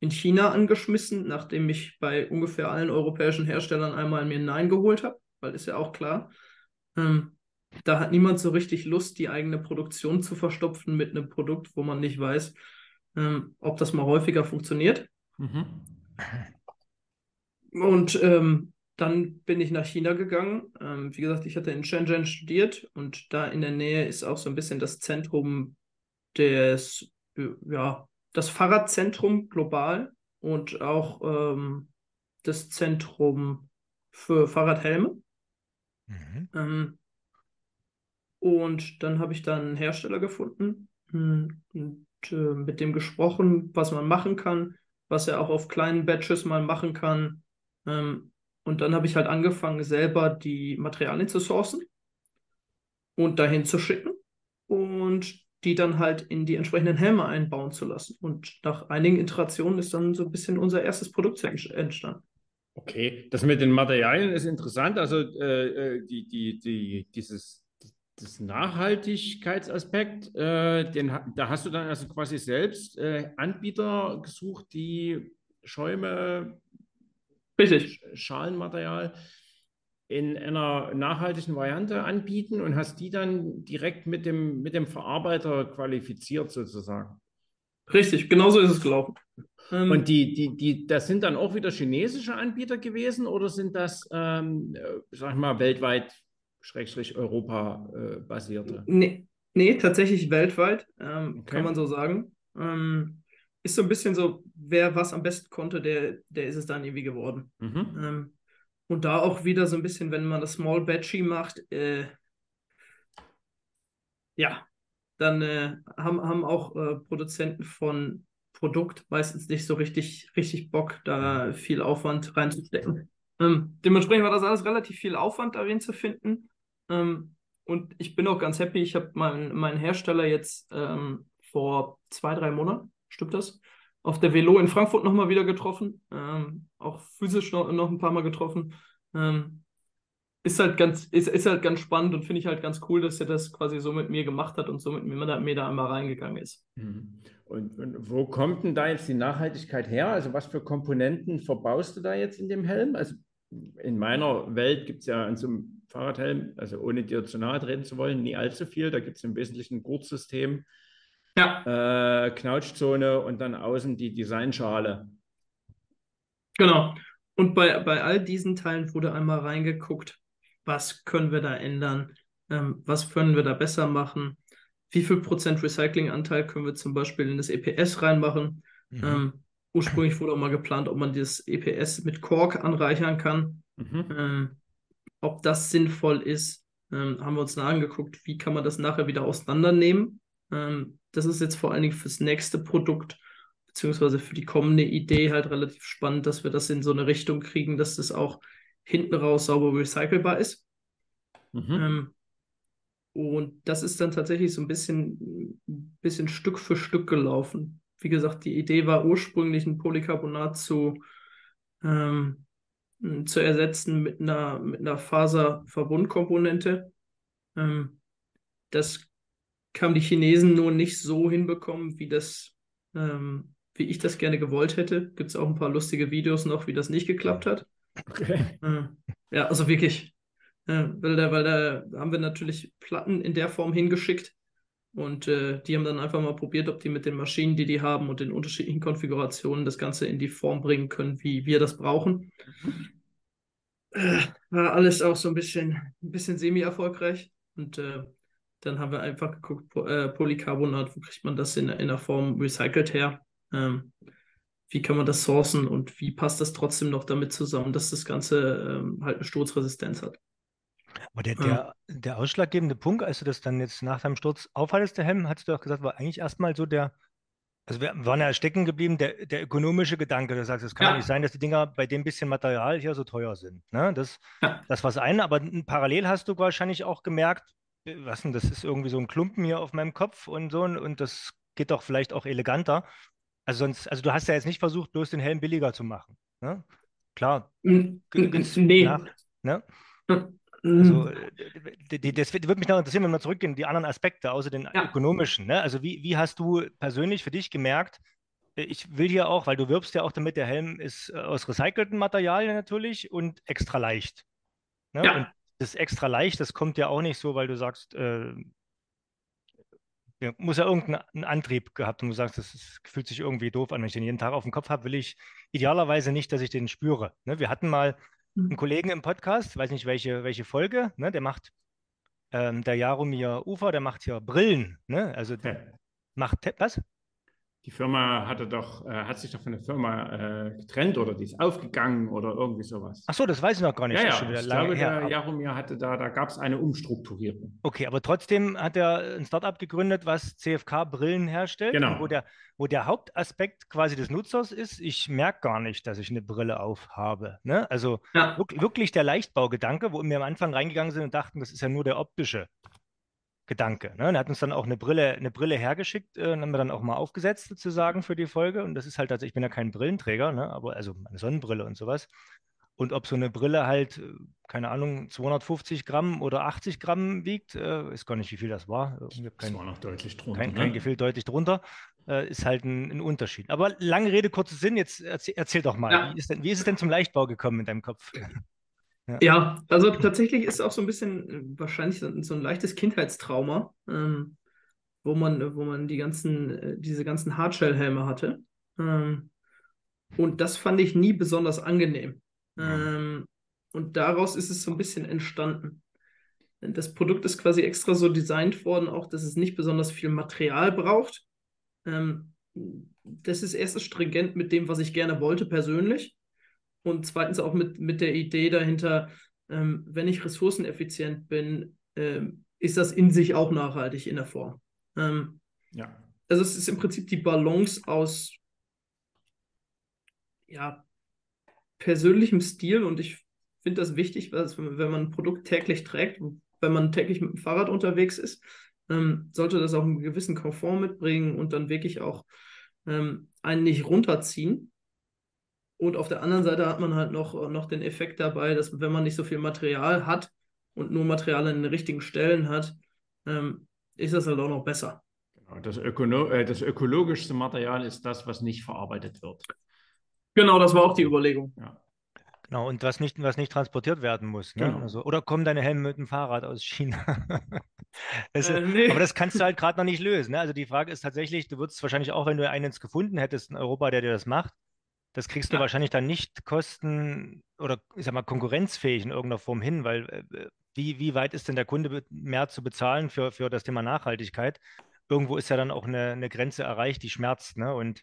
in China angeschmissen, nachdem ich bei ungefähr allen europäischen Herstellern einmal mir Nein geholt habe, weil ist ja auch klar. Ähm, da hat niemand so richtig Lust, die eigene Produktion zu verstopfen mit einem Produkt, wo man nicht weiß, ähm, ob das mal häufiger funktioniert. Mhm. Und ähm, dann bin ich nach China gegangen. Ähm, wie gesagt, ich hatte in Shenzhen studiert und da in der Nähe ist auch so ein bisschen das Zentrum des, ja, das Fahrradzentrum global und auch ähm, das Zentrum für Fahrradhelme. Mhm. Und dann habe ich dann einen Hersteller gefunden hm, und äh, mit dem gesprochen, was man machen kann, was er auch auf kleinen Batches mal machen kann. Ähm, und dann habe ich halt angefangen, selber die Materialien zu sourcen und dahin zu schicken. Und die dann halt in die entsprechenden Helme einbauen zu lassen. Und nach einigen Iterationen ist dann so ein bisschen unser erstes Produkt entstanden.
Okay, das mit den Materialien ist interessant. Also äh, äh die, die, die, dieses das Nachhaltigkeitsaspekt, äh, den, da hast du dann also quasi selbst äh, Anbieter gesucht, die Schäume,
Richtig.
Schalenmaterial in einer nachhaltigen Variante anbieten und hast die dann direkt mit dem, mit dem Verarbeiter qualifiziert sozusagen.
Richtig, genauso ist es gelaufen.
Ähm, und die, die, die, das sind dann auch wieder chinesische Anbieter gewesen oder sind das, ähm, äh, sag ich mal, weltweit, Schrägstrich Europa äh, basierte?
Nee, nee, tatsächlich weltweit, ähm, okay. kann man so sagen. Ähm, ist so ein bisschen so, wer was am besten konnte, der, der ist es dann irgendwie geworden. Mhm. Ähm, und da auch wieder so ein bisschen, wenn man das Small Batchy macht, äh, ja, dann äh, haben, haben auch äh, Produzenten von Produkt meistens nicht so richtig, richtig Bock, da viel Aufwand reinzustecken. Ähm, dementsprechend war das alles relativ viel Aufwand darin zu finden. Ähm, und ich bin auch ganz happy. Ich habe meinen, meinen Hersteller jetzt ähm, vor zwei, drei Monaten, stimmt das? auf der Velo in Frankfurt nochmal wieder getroffen, ähm, auch physisch noch, noch ein paar Mal getroffen. Ähm, ist halt ganz, ist, ist halt ganz spannend und finde ich halt ganz cool, dass er das quasi so mit mir gemacht hat und so mit mir da, mir da einmal reingegangen ist.
Mhm. Und, und, wo kommt denn da jetzt die Nachhaltigkeit her? Also was für Komponenten verbaust du da jetzt in dem Helm? Also in meiner Welt gibt es ja an so einem Fahrradhelm, also ohne dir zu nahe treten zu wollen, nie allzu viel. Da gibt es im Wesentlichen ein Gurtsystem, ja. Äh, Knautschzone und dann außen die Designschale.
Genau. Und bei, bei all diesen Teilen wurde einmal reingeguckt, was können wir da ändern, ähm, was können wir da besser machen, wie viel Prozent Recyclinganteil können wir zum Beispiel in das EPS reinmachen. Mhm. Ähm, ursprünglich wurde auch mal geplant, ob man das EPS mit Kork anreichern kann. Mhm. Ähm, ob das sinnvoll ist, ähm, haben wir uns da angeguckt, wie kann man das nachher wieder auseinandernehmen. Ähm, das ist jetzt vor allen Dingen fürs nächste Produkt, beziehungsweise für die kommende Idee halt relativ spannend, dass wir das in so eine Richtung kriegen, dass das auch hinten raus sauber recycelbar ist. Mhm. Ähm, und das ist dann tatsächlich so ein bisschen, bisschen Stück für Stück gelaufen. Wie gesagt, die Idee war ursprünglich ein Polycarbonat zu, ähm, zu ersetzen mit einer, mit einer Faserverbundkomponente. Ähm, das haben die Chinesen nur nicht so hinbekommen, wie das, ähm, wie ich das gerne gewollt hätte. Gibt es auch ein paar lustige Videos noch, wie das nicht geklappt hat. Okay. Äh, ja, also wirklich. Äh, weil, da, weil da haben wir natürlich Platten in der Form hingeschickt. Und äh, die haben dann einfach mal probiert, ob die mit den Maschinen, die die haben und den unterschiedlichen Konfigurationen das Ganze in die Form bringen können, wie wir das brauchen. Äh, war alles auch so ein bisschen, ein bisschen semi-erfolgreich. Und äh, dann haben wir einfach geguckt, po äh, Polycarbonat, wo kriegt man das in, in der Form recycelt her? Ähm, wie kann man das sourcen und wie passt das trotzdem noch damit zusammen, dass das Ganze ähm, halt eine Sturzresistenz hat?
Aber der, der, der ausschlaggebende Punkt, als du das dann jetzt nach deinem Sturz aufhaltest, der Helm, hast du doch gesagt, war eigentlich erstmal so der, also wir waren ja stecken geblieben, der, der ökonomische Gedanke. Du sagst, es kann ja. nicht sein, dass die Dinger bei dem bisschen Material hier so teuer sind. Ne? Das, ja. das war das eine, aber parallel hast du wahrscheinlich auch gemerkt, äh, was denn, das ist irgendwie so ein Klumpen hier auf meinem Kopf und so, und das geht doch vielleicht auch eleganter. Also sonst, also du hast ja jetzt nicht versucht, bloß den Helm billiger zu machen. Ne? Klar.
Nee.
Nach, ne? Also, mhm. äh, das würde mich noch interessieren, wenn wir zurückgehen, die anderen Aspekte, außer den ja. ökonomischen. Ne? Also, wie, wie hast du persönlich für dich gemerkt, äh, ich will hier auch, weil du wirbst ja auch damit, der Helm ist äh, aus recycelten Materialien natürlich und extra leicht. Ne? Ja. Und das extra leicht, das kommt ja auch nicht so, weil du sagst, äh, ja, muss ja irgendeinen Antrieb gehabt und du sagst, das ist, fühlt sich irgendwie doof an. Wenn ich den jeden Tag auf dem Kopf habe, will ich idealerweise nicht, dass ich den spüre. Ne? Wir hatten mal einen Kollegen im Podcast, weiß nicht welche, welche Folge, ne, der macht, ähm, der Jaromir Ufer, der macht hier Brillen, ne? Also ja. macht was?
Die Firma hatte doch, äh, hat sich doch von der Firma äh, getrennt oder die ist aufgegangen oder irgendwie sowas.
Ach so, das weiß ich noch gar nicht.
Ja, ja. ich glaube, her. der Jaromir hatte da, da gab es eine Umstrukturierung.
Okay, aber trotzdem hat er ein Startup gegründet, was CFK-Brillen herstellt.
Genau.
Wo der, wo der Hauptaspekt quasi des Nutzers ist, ich merke gar nicht, dass ich eine Brille aufhabe. Ne? Also ja. wirklich der Leichtbaugedanke, wo wir am Anfang reingegangen sind und dachten, das ist ja nur der optische. Gedanke. Ne? Er hat uns dann auch eine Brille, eine Brille hergeschickt, äh, haben wir dann auch mal aufgesetzt sozusagen für die Folge. Und das ist halt tatsächlich, ich bin ja kein Brillenträger, ne? aber also eine Sonnenbrille und sowas. Und ob so eine Brille halt, äh, keine Ahnung, 250 Gramm oder 80 Gramm wiegt, äh, ist gar nicht, wie viel das war.
Kein, das war noch deutlich drunter.
Kein, kein ne? Gefühl deutlich drunter, äh, ist halt ein, ein, Unterschied. Aber lange Rede, kurzer Sinn, jetzt erzähl, erzähl doch mal, ja. wie, ist denn, wie ist es denn zum Leichtbau gekommen in deinem Kopf?
Ja. ja, also tatsächlich ist auch so ein bisschen äh, wahrscheinlich so ein leichtes Kindheitstrauma, ähm, wo man, wo man die ganzen, äh, diese ganzen Hardshell-Helme hatte. Ähm, und das fand ich nie besonders angenehm. Ähm, und daraus ist es so ein bisschen entstanden. Das Produkt ist quasi extra so designt worden, auch dass es nicht besonders viel Material braucht. Ähm, das ist erstens stringent mit dem, was ich gerne wollte persönlich und zweitens auch mit, mit der Idee dahinter, ähm, wenn ich ressourceneffizient bin, ähm, ist das in sich auch nachhaltig in der Form. Ähm,
ja.
Also es ist im Prinzip die Balance aus ja, persönlichem Stil und ich finde das wichtig, dass, wenn man ein Produkt täglich trägt, wenn man täglich mit dem Fahrrad unterwegs ist, ähm, sollte das auch einen gewissen Komfort mitbringen und dann wirklich auch ähm, einen nicht runterziehen. Und auf der anderen Seite hat man halt noch, noch den Effekt dabei, dass wenn man nicht so viel Material hat und nur Material an den richtigen Stellen hat, ähm, ist das halt auch noch besser.
Genau, das, Ökono äh, das ökologischste Material ist das, was nicht verarbeitet wird.
Genau, das war auch die Überlegung.
Ja. Genau, und was nicht, was nicht transportiert werden muss. Ne? Genau. Also, oder kommen deine Helme mit dem Fahrrad aus China? das, äh, nee. Aber das kannst du halt gerade noch nicht lösen. Ne? Also die Frage ist tatsächlich, du würdest wahrscheinlich auch, wenn du einen gefunden hättest in Europa, der dir das macht, das kriegst du ja. wahrscheinlich dann nicht kosten- oder ich sag mal konkurrenzfähig in irgendeiner Form hin, weil äh, wie, wie weit ist denn der Kunde mehr zu bezahlen für, für das Thema Nachhaltigkeit? Irgendwo ist ja dann auch eine, eine Grenze erreicht, die schmerzt. Ne? Und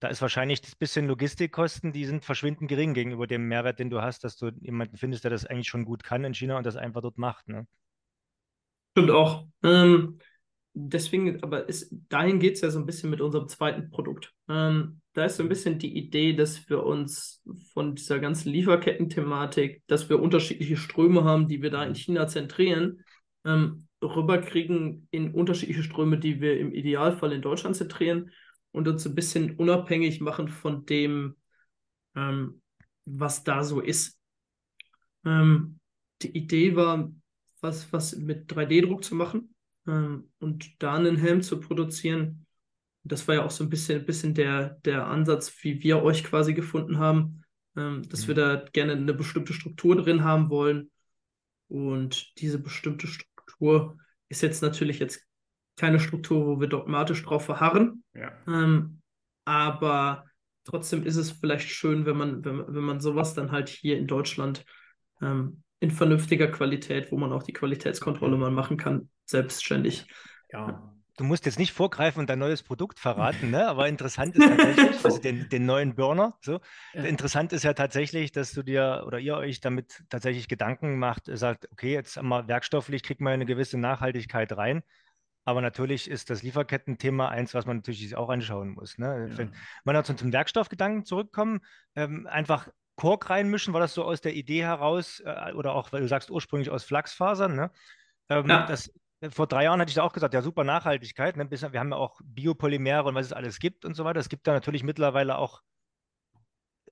da ist wahrscheinlich das bisschen Logistikkosten, die sind verschwindend gering gegenüber dem Mehrwert, den du hast, dass du jemanden findest, der das eigentlich schon gut kann in China und das einfach dort macht. Ne?
Stimmt auch. Ähm, deswegen, aber ist, dahin geht es ja so ein bisschen mit unserem zweiten Produkt. Ähm, da ist so ein bisschen die Idee, dass wir uns von dieser ganzen Lieferketten-Thematik, dass wir unterschiedliche Ströme haben, die wir da in China zentrieren, ähm, rüberkriegen in unterschiedliche Ströme, die wir im Idealfall in Deutschland zentrieren und uns ein bisschen unabhängig machen von dem, ähm, was da so ist. Ähm, die Idee war, was, was mit 3D-Druck zu machen ähm, und da einen Helm zu produzieren. Das war ja auch so ein bisschen, bisschen der, der Ansatz, wie wir euch quasi gefunden haben, ähm, dass mhm. wir da gerne eine bestimmte Struktur drin haben wollen. Und diese bestimmte Struktur ist jetzt natürlich jetzt keine Struktur, wo wir dogmatisch drauf verharren.
Ja.
Ähm, aber trotzdem ist es vielleicht schön, wenn man, wenn, wenn man sowas dann halt hier in Deutschland ähm, in vernünftiger Qualität, wo man auch die Qualitätskontrolle mal machen kann, selbstständig.
Ja. Du musst jetzt nicht vorgreifen und dein neues Produkt verraten, ne? aber interessant ist tatsächlich, also den, den neuen Burner, so. Ja. Interessant ist ja tatsächlich, dass du dir oder ihr euch damit tatsächlich Gedanken macht, sagt, okay, jetzt haben wir werkstofflich, kriegt man eine gewisse Nachhaltigkeit rein. Aber natürlich ist das Lieferketten-Thema eins, was man natürlich auch anschauen muss. Ne? Ja. Wenn man zum Werkstoffgedanken zurückkommen, ähm, einfach Kork reinmischen, war das so aus der Idee heraus äh, oder auch, weil du sagst ursprünglich aus Flachsfasern, ne? Ähm, ja. das, vor drei Jahren hatte ich da auch gesagt, ja, super Nachhaltigkeit. Ne? Wir haben ja auch Biopolymere und was es alles gibt und so weiter. Es gibt da natürlich mittlerweile auch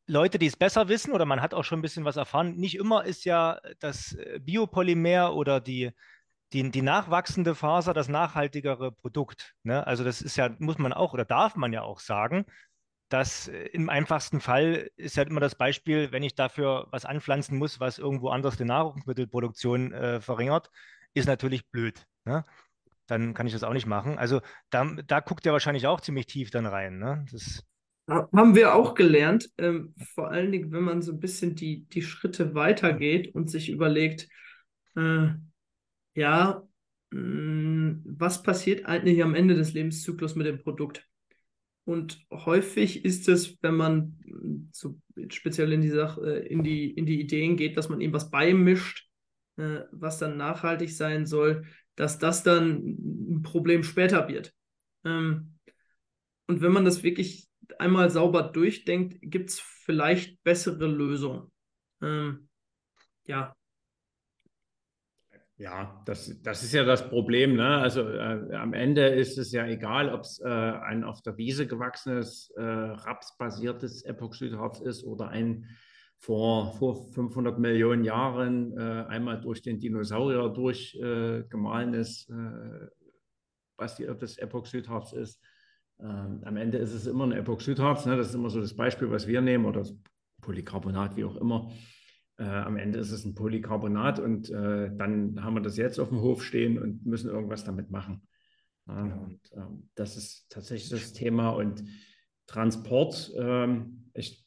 Leute, die es besser wissen oder man hat auch schon ein bisschen was erfahren. Nicht immer ist ja das äh, Biopolymer oder die, die, die nachwachsende Faser das nachhaltigere Produkt. Ne? Also das ist ja, muss man auch oder darf man ja auch sagen, dass äh, im einfachsten Fall ist halt immer das Beispiel, wenn ich dafür was anpflanzen muss, was irgendwo anders die Nahrungsmittelproduktion äh, verringert, ist natürlich blöd. Ne? Dann kann ich das auch nicht machen. Also da, da guckt ihr wahrscheinlich auch ziemlich tief dann rein. Ne? Das
haben wir auch gelernt, ähm, vor allen Dingen, wenn man so ein bisschen die, die Schritte weitergeht und sich überlegt, äh, ja, mh, mm, was passiert eigentlich am Ende des Lebenszyklus mit dem Produkt? Und häufig ist es, wenn man mm, so speziell in die, Sache, in die, in die Ideen geht, dass man ihm was beimischt, äh, was dann nachhaltig sein soll, dass das dann ein Problem später wird. Ähm, und wenn man das wirklich einmal sauber durchdenkt, gibt es vielleicht bessere Lösungen. Ähm, ja.
Ja, das, das ist ja das Problem. Ne? Also äh, am Ende ist es ja egal, ob es äh, ein auf der Wiese gewachsenes, äh, rapsbasiertes Epoxidharz ist oder ein vor, vor 500 Millionen Jahren äh, einmal durch den Dinosaurier durchgemahlenes, äh, basiertes Epoxidharz ist. Ähm, am Ende ist es immer ein Epoxidharz. Ne? Das ist immer so das Beispiel, was wir nehmen oder Polycarbonat, wie auch immer. Äh, am Ende ist es ein Polycarbonat und äh, dann haben wir das jetzt auf dem Hof stehen und müssen irgendwas damit machen. Ja, und ähm, das ist tatsächlich das Thema. Und Transport, ähm, ich,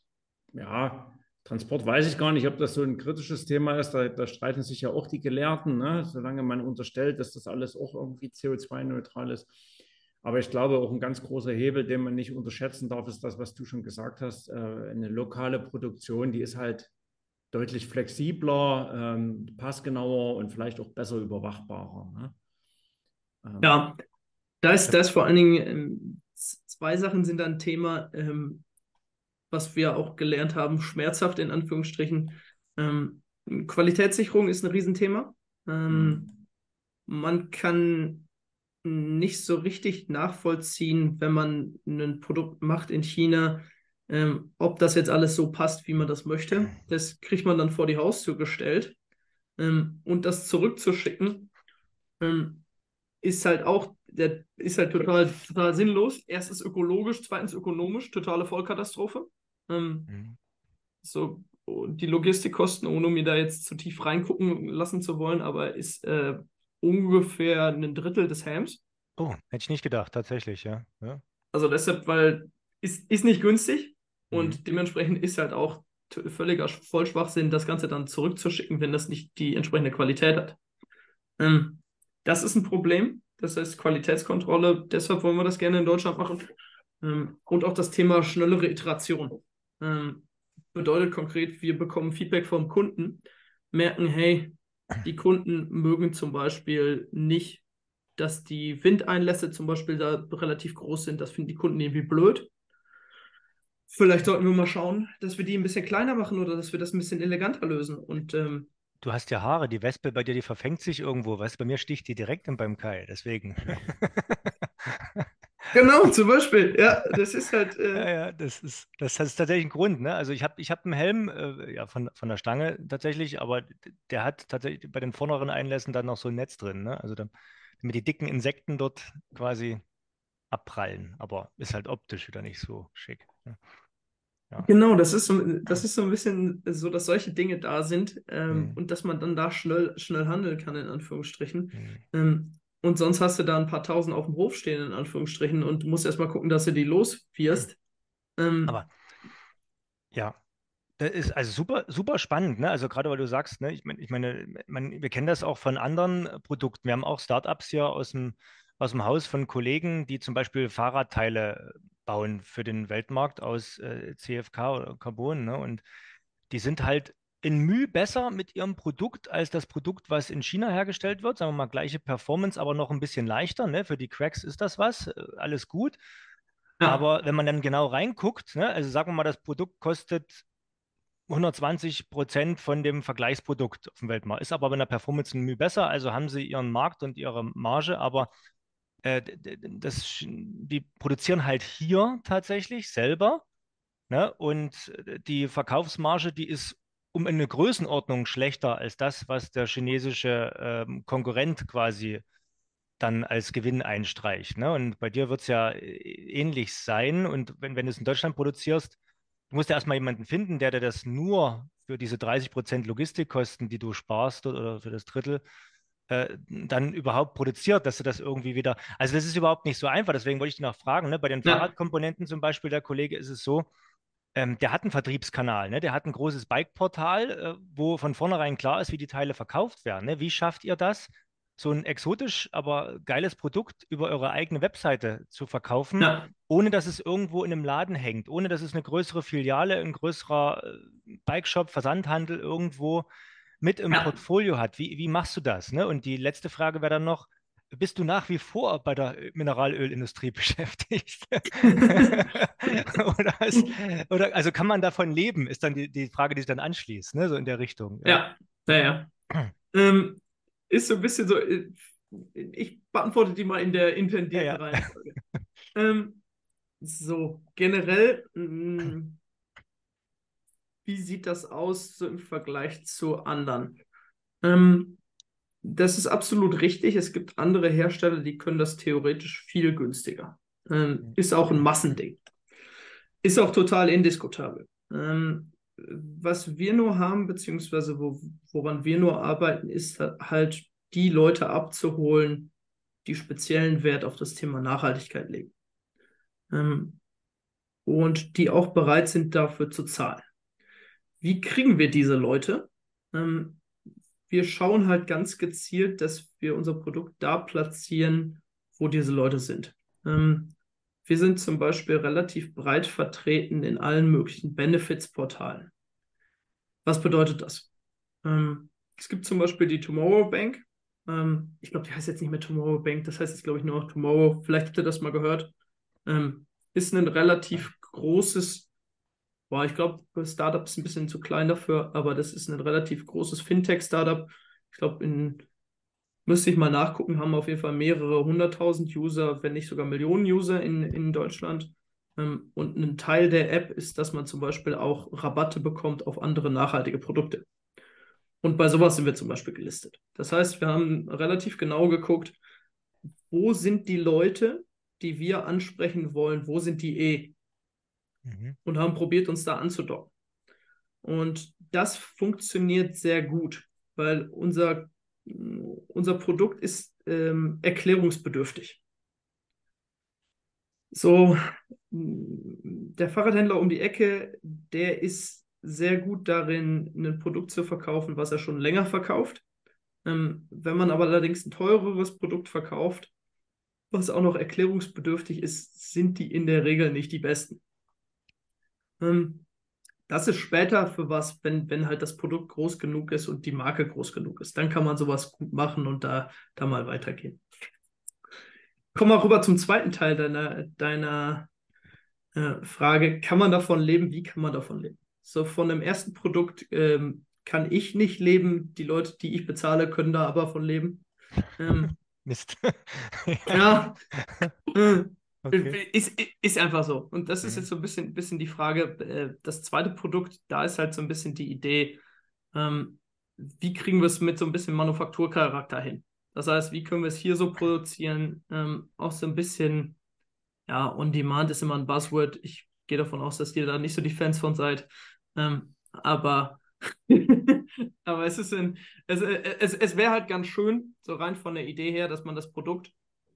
ja, Transport weiß ich gar nicht, ob das so ein kritisches Thema ist. Da, da streiten sich ja auch die Gelehrten, ne? solange man unterstellt, dass das alles auch irgendwie CO2-neutral ist. Aber ich glaube, auch ein ganz großer Hebel, den man nicht unterschätzen darf, ist das, was du schon gesagt hast. Äh, eine lokale Produktion, die ist halt deutlich flexibler, ähm, passgenauer und vielleicht auch besser überwachbarer. Ne?
Ähm, ja, da ist das vor allen Dingen, ähm, zwei Sachen sind ein Thema. Ähm, was wir auch gelernt haben, schmerzhaft in Anführungsstrichen. Ähm, Qualitätssicherung ist ein Riesenthema. Ähm, mhm. Man kann nicht so richtig nachvollziehen, wenn man ein Produkt macht in China, ähm, ob das jetzt alles so passt, wie man das möchte. Das kriegt man dann vor die Haustür gestellt. Ähm, und das zurückzuschicken, ähm, ist halt auch, der ist halt total, total sinnlos. Erstens ökologisch, zweitens ökonomisch, totale Vollkatastrophe. Ähm, mhm. So, die Logistikkosten, ohne mir da jetzt zu tief reingucken lassen zu wollen, aber ist äh, ungefähr ein Drittel des Hams.
Oh, hätte ich nicht gedacht, tatsächlich, ja. ja.
Also deshalb, weil ist, ist nicht günstig mhm. und dementsprechend ist halt auch völliger Vollschwachsinn, das Ganze dann zurückzuschicken, wenn das nicht die entsprechende Qualität hat. Ähm, das ist ein Problem. Das heißt Qualitätskontrolle, deshalb wollen wir das gerne in Deutschland machen. Ähm, und auch das Thema schnellere Iteration. Ähm, bedeutet konkret, wir bekommen Feedback vom Kunden, merken, hey, die Kunden mögen zum Beispiel nicht, dass die Windeinlässe zum Beispiel da relativ groß sind. Das finden die Kunden irgendwie blöd. Vielleicht sollten wir mal schauen, dass wir die ein bisschen kleiner machen oder dass wir das ein bisschen eleganter lösen. Und ähm,
Du hast ja Haare, die Wespe bei dir, die verfängt sich irgendwo. Weißt bei mir sticht die direkt beim Keil, deswegen.
Genau, zum Beispiel. Ja, das ist halt.
Äh... Ja, ja, das ist, das ist tatsächlich ein Grund. Ne? Also ich habe ich hab einen Helm äh, ja, von, von der Stange tatsächlich, aber der hat tatsächlich bei den vorderen Einlässen dann noch so ein Netz drin. Ne? Also damit die dicken Insekten dort quasi abprallen. Aber ist halt optisch wieder nicht so schick. Ne?
Ja. Genau, das ist, so, das ist so ein bisschen so, dass solche Dinge da sind ähm, mhm. und dass man dann da schnell, schnell handeln kann, in Anführungsstrichen. Mhm. Ähm, und sonst hast du da ein paar tausend auf dem Hof stehen, in Anführungsstrichen, und du musst erstmal gucken, dass du die loswirst.
Ähm, Aber ja, das ist also super, super spannend, ne? Also gerade weil du sagst, ne, ich, mein, ich meine, man, wir kennen das auch von anderen Produkten. Wir haben auch Startups hier aus dem, aus dem Haus von Kollegen, die zum Beispiel Fahrradteile bauen für den Weltmarkt aus äh, CFK oder Carbon, ne? Und die sind halt in Mühe besser mit ihrem Produkt als das Produkt, was in China hergestellt wird. Sagen wir mal, gleiche Performance, aber noch ein bisschen leichter. Ne? Für die Cracks ist das was, äh, alles gut. Ja. Aber wenn man dann genau reinguckt, ne? also sagen wir mal, das Produkt kostet 120 Prozent von dem Vergleichsprodukt auf dem Weltmarkt, ist aber bei der Performance ein Mühe besser, also haben sie ihren Markt und ihre Marge, aber äh, das, die produzieren halt hier tatsächlich selber ne? und die Verkaufsmarge, die ist um eine Größenordnung schlechter als das, was der chinesische ähm, Konkurrent quasi dann als Gewinn einstreicht. Ne? Und bei dir wird es ja äh, ähnlich sein. Und wenn, wenn du es in Deutschland produzierst, du musst ja erstmal jemanden finden, der dir das nur für diese 30 Prozent Logistikkosten, die du sparst oder für das Drittel, äh, dann überhaupt produziert, dass du das irgendwie wieder. Also das ist überhaupt nicht so einfach. Deswegen wollte ich dich noch fragen. Ne? Bei den ja. Fahrradkomponenten zum Beispiel, der Kollege, ist es so, ähm, der hat einen Vertriebskanal, ne? der hat ein großes Bike-Portal, äh, wo von vornherein klar ist, wie die Teile verkauft werden. Ne? Wie schafft ihr das, so ein exotisch, aber geiles Produkt über eure eigene Webseite zu verkaufen, ja. ohne dass es irgendwo in einem Laden hängt, ohne dass es eine größere Filiale, ein größerer äh, Bike-Shop, Versandhandel irgendwo mit im ja. Portfolio hat? Wie, wie machst du das? Ne? Und die letzte Frage wäre dann noch, bist du nach wie vor bei der Mineralölindustrie beschäftigt? oder, ist, oder, also kann man davon leben, ist dann die, die Frage, die sich dann anschließt, ne? so in der Richtung.
Ja, ja, ja. ähm, ist so ein bisschen so, äh, ich beantworte die mal in der intendierten ja, ja. Reihenfolge. ähm, so, generell, mh, mm, wie sieht das aus so im Vergleich zu anderen? Ähm, das ist absolut richtig. Es gibt andere Hersteller, die können das theoretisch viel günstiger. Ähm, ist auch ein Massending. Ist auch total indiskutabel. Ähm, was wir nur haben, beziehungsweise wo, woran wir nur arbeiten, ist halt die Leute abzuholen, die speziellen Wert auf das Thema Nachhaltigkeit legen. Ähm, und die auch bereit sind, dafür zu zahlen. Wie kriegen wir diese Leute? Ähm, wir schauen halt ganz gezielt, dass wir unser Produkt da platzieren, wo diese Leute sind. Ähm, wir sind zum Beispiel relativ breit vertreten in allen möglichen Benefits-Portalen. Was bedeutet das? Ähm, es gibt zum Beispiel die Tomorrow Bank. Ähm, ich glaube, die heißt jetzt nicht mehr Tomorrow Bank, das heißt jetzt, glaube ich, nur noch Tomorrow. Vielleicht habt ihr das mal gehört. Ähm, ist ein relativ großes Boah, ich glaube, Startup ist ein bisschen zu klein dafür, aber das ist ein relativ großes Fintech-Startup. Ich glaube, in müsste ich mal nachgucken, haben auf jeden Fall mehrere hunderttausend User, wenn nicht sogar Millionen User in, in Deutschland. Ähm, und ein Teil der App ist, dass man zum Beispiel auch Rabatte bekommt auf andere nachhaltige Produkte. Und bei sowas sind wir zum Beispiel gelistet. Das heißt, wir haben relativ genau geguckt, wo sind die Leute, die wir ansprechen wollen, wo sind die eh mhm. und haben probiert, uns da anzudocken. Und das funktioniert sehr gut, weil unser, unser Produkt ist ähm, erklärungsbedürftig. So, der Fahrradhändler um die Ecke, der ist sehr gut darin, ein Produkt zu verkaufen, was er schon länger verkauft. Ähm, wenn man aber allerdings ein teureres Produkt verkauft, was auch noch erklärungsbedürftig ist, sind die in der Regel nicht die besten. Ähm, das ist später für was, wenn, wenn halt das Produkt groß genug ist und die Marke groß genug ist. Dann kann man sowas gut machen und da, da mal weitergehen. Komm mal rüber zum zweiten Teil deiner, deiner äh, Frage. Kann man davon leben? Wie kann man davon leben? So, von dem ersten Produkt ähm, kann ich nicht leben. Die Leute, die ich bezahle, können da aber von leben. Ähm, Mist. ja. Äh, Okay. Ist, ist einfach so. Und das ist mhm. jetzt so ein bisschen, bisschen die Frage. Äh, das zweite Produkt, da ist halt so ein bisschen die Idee, ähm, wie kriegen wir es mit so ein bisschen Manufakturcharakter hin? Das heißt, wie können wir es hier so produzieren? Ähm, auch so ein bisschen, ja, On-Demand ist immer ein Buzzword. Ich gehe davon aus, dass ihr da nicht so die Fans von seid. Ähm, aber Aber es ist ein, es, es, es wäre halt ganz schön, so rein von der Idee her, dass man das Produkt,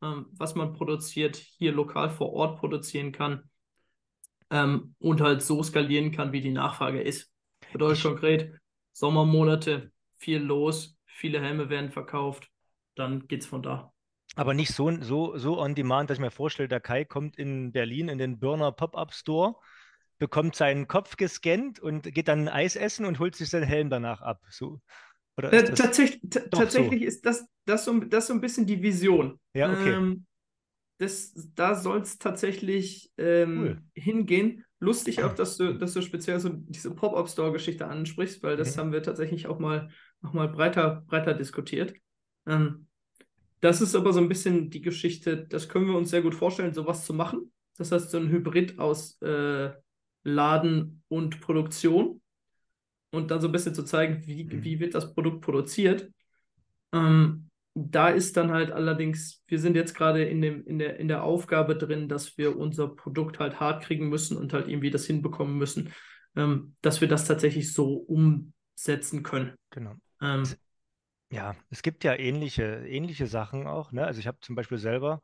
ähm, was man produziert, hier lokal vor Ort produzieren kann ähm, und halt so skalieren kann, wie die Nachfrage ist. Bedeutet konkret, Sommermonate, viel los, viele Helme werden verkauft, dann geht's von da.
Aber nicht so, so, so on demand, dass ich mir vorstelle, der Kai kommt in Berlin in den Burner Pop-Up Store, bekommt seinen Kopf gescannt und geht dann Eis essen und holt sich seinen Helm danach ab. So.
Äh, tatsächlich tatsächlich so? ist das, das, so, das so ein bisschen die Vision.
Ja, okay. Ähm,
das, da soll es tatsächlich ähm, cool. hingehen. Lustig auch, dass du, dass du speziell so diese Pop-Up-Store-Geschichte ansprichst, weil das mhm. haben wir tatsächlich auch mal, auch mal breiter, breiter diskutiert. Ähm, das ist aber so ein bisschen die Geschichte, das können wir uns sehr gut vorstellen, sowas zu machen. Das heißt, so ein Hybrid aus äh, Laden und Produktion und dann so ein bisschen zu zeigen, wie, mhm. wie wird das Produkt produziert. Ähm, da ist dann halt allerdings, wir sind jetzt gerade in, in, der, in der Aufgabe drin, dass wir unser Produkt halt hart kriegen müssen und halt irgendwie das hinbekommen müssen, ähm, dass wir das tatsächlich so umsetzen können.
Genau. Ähm, ja, es gibt ja ähnliche, ähnliche Sachen auch. Ne? Also ich habe zum Beispiel selber,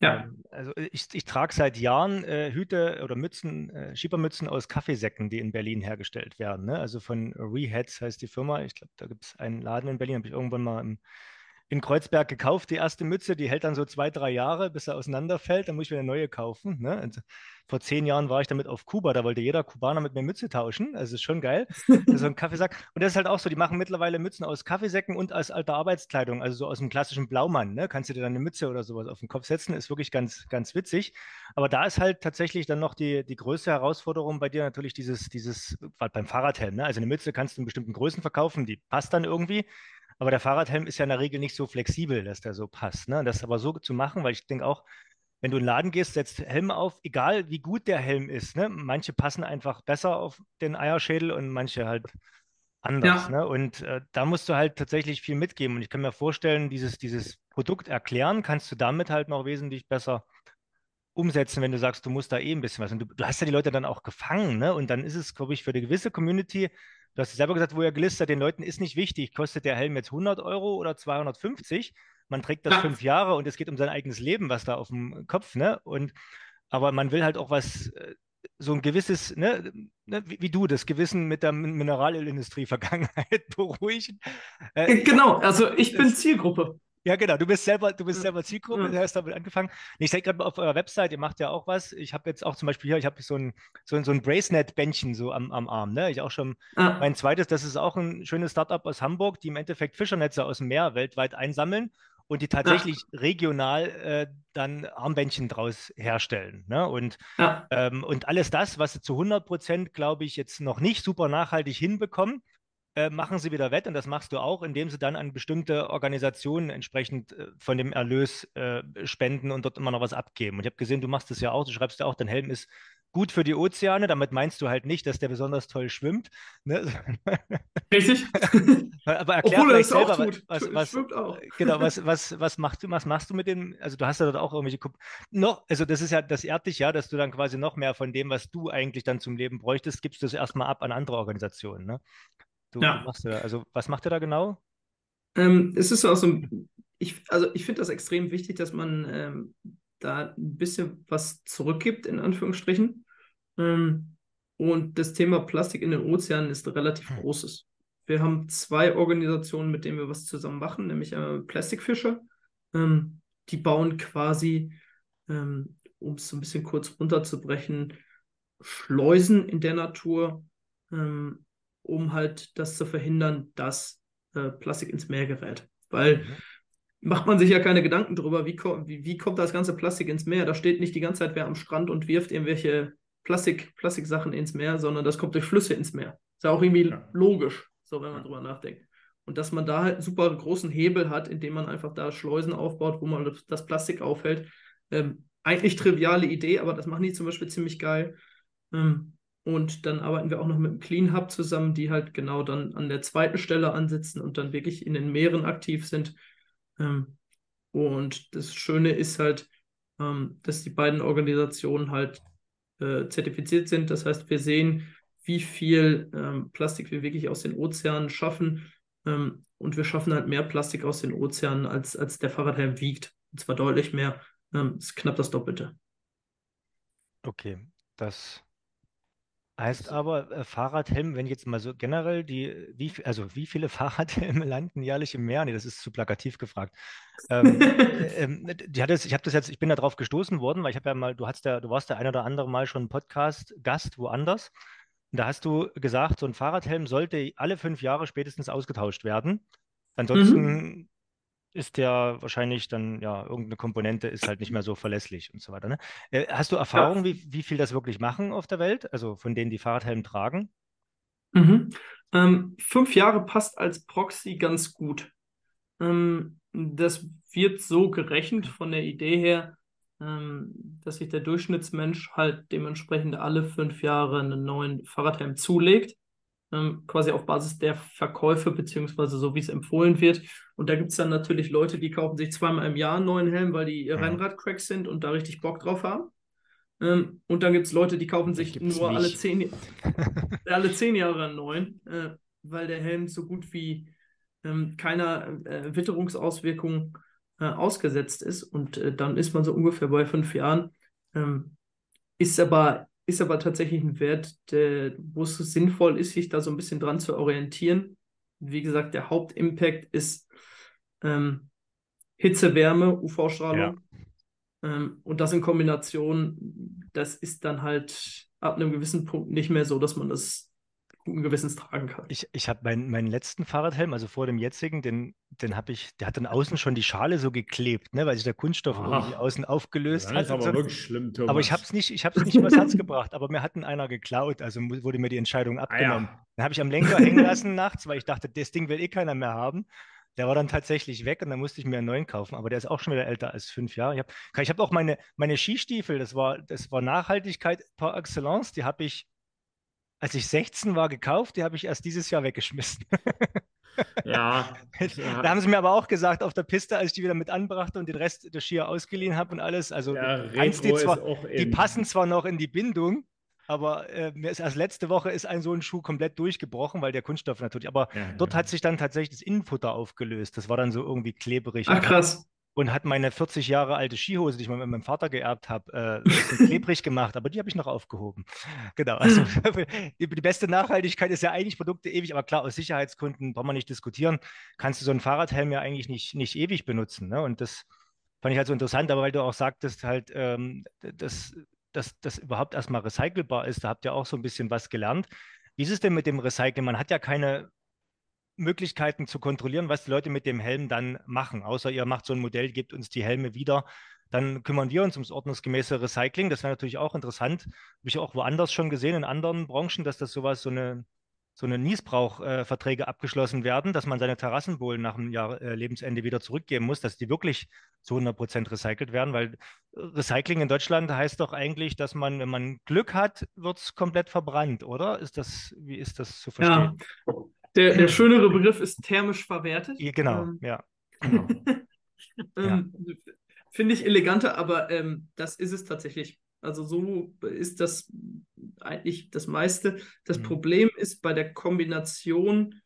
ja.
ähm, also ich, ich trage seit Jahren äh, Hüte oder Mützen, äh, Schiebermützen aus Kaffeesäcken, die in Berlin hergestellt werden. Ne? Also von Reheads heißt die Firma. Ich glaube, da gibt es einen Laden in Berlin, habe ich irgendwann mal im in Kreuzberg gekauft, die erste Mütze, die hält dann so zwei, drei Jahre, bis er auseinanderfällt, dann muss ich wieder eine neue kaufen. Ne? Und vor zehn Jahren war ich damit auf Kuba, da wollte jeder Kubaner mit mir Mütze tauschen. Also ist schon geil. so ein Kaffeesack. Und das ist halt auch so, die machen mittlerweile Mützen aus Kaffeesäcken und als alte Arbeitskleidung, also so aus dem klassischen Blaumann. Ne? Kannst du dir dann eine Mütze oder sowas auf den Kopf setzen, ist wirklich ganz, ganz witzig. Aber da ist halt tatsächlich dann noch die, die größte Herausforderung bei dir natürlich dieses, dieses, beim Fahrradhelm. Ne? Also eine Mütze kannst du in bestimmten Größen verkaufen, die passt dann irgendwie. Aber der Fahrradhelm ist ja in der Regel nicht so flexibel, dass der so passt. Ne? Das aber so zu machen, weil ich denke auch, wenn du in den Laden gehst, setzt Helm auf, egal wie gut der Helm ist. Ne? Manche passen einfach besser auf den Eierschädel und manche halt anders. Ja. Ne? Und äh, da musst du halt tatsächlich viel mitgeben. Und ich kann mir vorstellen, dieses, dieses Produkt erklären, kannst du damit halt noch wesentlich besser umsetzen, wenn du sagst, du musst da eh ein bisschen was. Und du, du hast ja die Leute dann auch gefangen, ne? Und dann ist es, glaube ich, für eine gewisse Community Du hast selber gesagt, wo er gelistet den Leuten ist nicht wichtig, kostet der Helm jetzt 100 Euro oder 250. Man trägt das ja. fünf Jahre und es geht um sein eigenes Leben, was da auf dem Kopf, ne? Und aber man will halt auch was, äh, so ein gewisses, ne, ne wie, wie, du, das Gewissen mit der Mineralölindustrie Vergangenheit beruhigen.
Äh, genau, also ich bin Zielgruppe.
Ja, genau. Du bist selber, du bist selber Zielgruppe, du hast damit angefangen. Ich sehe gerade auf eurer Website, ihr macht ja auch was. Ich habe jetzt auch zum Beispiel hier, ich habe so ein, so ein, so ein Bracelet-Bändchen so am, am Arm. Ne? Ich auch schon ah. mein zweites, das ist auch ein schönes Startup aus Hamburg, die im Endeffekt Fischernetze aus dem Meer weltweit einsammeln und die tatsächlich ja. regional äh, dann Armbändchen draus herstellen. Ne? Und, ja. ähm, und alles das, was sie zu 100 Prozent, glaube ich, jetzt noch nicht super nachhaltig hinbekommen, äh, machen sie wieder wett und das machst du auch, indem sie dann an bestimmte Organisationen entsprechend äh, von dem Erlös äh, spenden und dort immer noch was abgeben. Und ich habe gesehen, du machst das ja auch, du schreibst ja auch, dein Helm ist gut für die Ozeane. Damit meinst du halt nicht, dass der besonders toll schwimmt. Ne?
Richtig.
Aber erklär Obwohl vielleicht selber, was, was, was, schwimmt auch. Genau, was, was, was, machst du, was machst du mit dem, also du hast ja dort auch irgendwelche, noch, also das ist ja, das ehrt dich ja, dass du dann quasi noch mehr von dem, was du eigentlich dann zum Leben bräuchtest, gibst du es erstmal ab an andere Organisationen. Ne? Du ja. machst da, also was macht ihr da genau?
Ähm, es ist auch so, ich, also ich finde das extrem wichtig, dass man ähm, da ein bisschen was zurückgibt, in Anführungsstrichen. Ähm, und das Thema Plastik in den Ozeanen ist relativ hm. großes. Wir haben zwei Organisationen, mit denen wir was zusammen machen, nämlich äh, Plastikfischer. Ähm, die bauen quasi, ähm, um es so ein bisschen kurz runterzubrechen, Schleusen in der Natur, ähm, um halt das zu verhindern, dass äh, Plastik ins Meer gerät. Weil mhm. macht man sich ja keine Gedanken darüber, wie, wie, wie, kommt das ganze Plastik ins Meer? Da steht nicht die ganze Zeit wer am Strand und wirft irgendwelche Plastik, Plastiksachen ins Meer, sondern das kommt durch Flüsse ins Meer. Ist ja auch irgendwie ja. logisch, so wenn man drüber nachdenkt. Und dass man da halt einen super großen Hebel hat, indem man einfach da Schleusen aufbaut, wo man das Plastik aufhält. Ähm, eigentlich triviale Idee, aber das machen die zum Beispiel ziemlich geil. Ähm, und dann arbeiten wir auch noch mit dem Clean Hub zusammen, die halt genau dann an der zweiten Stelle ansitzen und dann wirklich in den Meeren aktiv sind. Ähm, und das Schöne ist halt, ähm, dass die beiden Organisationen halt äh, zertifiziert sind. Das heißt, wir sehen, wie viel ähm, Plastik wir wirklich aus den Ozeanen schaffen. Und wir schaffen halt mehr Plastik aus den Ozeanen, als, als der Fahrradhelm wiegt. Und zwar deutlich mehr. Das ist knapp das Doppelte.
Okay, das heißt aber äh, Fahrradhelm, wenn jetzt mal so generell die, wie, also wie viele Fahrradhelme landen jährlich im Meer? Nee, das ist zu plakativ gefragt. Ähm, äh, ähm, die hat es, ich habe das jetzt, ich bin da drauf gestoßen worden, weil ich habe ja mal, du hast ja, du warst der ein oder andere Mal schon Podcast-Gast woanders. Und da hast du gesagt, so ein Fahrradhelm sollte alle fünf Jahre spätestens ausgetauscht werden. Ansonsten
Mhm.
Ist der wahrscheinlich dann, ja, irgendeine Komponente ist halt nicht mehr so verlässlich und so weiter. Ne? Äh, hast du
Ja.
Erfahrung, wie, wie viel das wirklich machen auf der Welt? Also von denen, die Fahrradhelm tragen?
Mhm. Ähm, fünf Jahre passt als Proxy ganz gut. Ähm, das wird so gerechnet von der Idee her, ähm, dass sich der Durchschnittsmensch halt dementsprechend alle fünf Jahre einen neuen Fahrradhelm zulegt. Ähm, quasi auf Basis der Verkäufe, beziehungsweise so wie es empfohlen wird. Und da gibt es dann natürlich Leute, die kaufen sich zweimal im Jahr einen neuen Helm, weil die
Mhm.
Rennrad-Cracks sind und da richtig Bock drauf haben. Ähm, und dann gibt es Leute, die kaufen sich nur alle zehn, alle zehn Jahre einen neuen, äh, weil der Helm so gut wie ähm, keiner äh, Witterungsauswirkung äh, ausgesetzt ist. Und äh, dann ist man so ungefähr bei fünf Jahren. Ähm, ist aber, ist aber tatsächlich ein Wert, der, wo es sinnvoll ist, sich da so ein bisschen dran zu orientieren. Wie gesagt, der Hauptimpact ist ähm, Hitze, Wärme, UV-Strahlung. Ähm, und das in Kombination, das ist dann halt ab einem gewissen Punkt nicht mehr so, dass man das guten Gewissens tragen kann.
Ich, ich habe meinen, meinen letzten Fahrradhelm, also vor dem jetzigen, den, den habe ich, der hat dann außen schon die Schale so geklebt, ne, weil sich der Kunststoff irgendwie
Ach,
außen aufgelöst
Das
hat.
ist
und
aber
so.
wirklich schlimm,
Aber ich
Thomas.
habe es nicht, ich habe es nicht übers Herz gebracht, aber mir hat einer geklaut, also wurde mir die Entscheidung
Ah
abgenommen.
ja.
Dann habe ich am Lenker hängen lassen nachts, weil ich dachte, das Ding will eh keiner mehr haben. Der war dann tatsächlich weg und dann musste ich mir einen neuen kaufen, aber der ist auch schon wieder älter als fünf Jahre. Ich habe ich hab auch meine, meine Skistiefel, das war, das war Nachhaltigkeit par excellence, die habe ich, als ich 16 war, gekauft, die habe ich erst dieses Jahr weggeschmissen.
Ja,
Da haben sie mir aber auch gesagt, auf der Piste, als ich die wieder mit anbrachte und den Rest der Skier ausgeliehen habe und alles, also du kannst die zwar, die passen zwar noch in die Bindung, aber äh, mir ist erst letzte Woche ist ein so ein Schuh komplett durchgebrochen, weil der Kunststoff natürlich, aber
Ja,
dort
ja.
hat sich dann tatsächlich das Innenfutter aufgelöst. Das war dann so irgendwie klebrig
Ach krass.
Und hat meine 40 Jahre alte Skihose, die ich mal mit meinem Vater geerbt habe, äh, klebrig gemacht, aber die habe ich noch aufgehoben. Genau, also die, die beste Nachhaltigkeit ist ja eigentlich Produkte ewig, aber klar, aus Sicherheitsgründen braucht man nicht diskutieren, kannst du so einen Fahrradhelm ja eigentlich nicht, nicht ewig benutzen. Ne? Und das fand ich halt so interessant, aber weil du auch sagtest, halt, ähm, dass, dass das überhaupt erstmal recycelbar ist, da habt ihr auch so ein bisschen was gelernt. Wie ist es denn mit dem Recyceln? Man hat ja keine Möglichkeiten zu kontrollieren, was die Leute mit dem Helm dann machen. Außer ihr macht so ein Modell, gebt uns die Helme wieder. Dann kümmern wir uns ums ordnungsgemäße Recycling. Das wäre natürlich auch interessant. Habe ich auch woanders schon gesehen, in anderen Branchen, dass das sowas, so eine, so eine Niesbrauchverträge äh, abgeschlossen werden, dass man seine Terrassenbohlen nach einem Jahr äh, Lebensende wieder zurückgeben muss, dass die wirklich zu 100 Prozent recycelt werden, weil Recycling in Deutschland heißt doch eigentlich, dass man, wenn man Glück hat, wird es komplett verbrannt, oder? Ist das, wie ist das zu verstehen?
Ja, der, der schönere Begriff ist thermisch verwertet.
Ja, genau,
Ähm,
ja, genau.
ähm, Finde ich eleganter, aber ähm, das ist es tatsächlich. Also so ist das eigentlich das meiste. Das
Mhm.
Problem ist bei der Kombination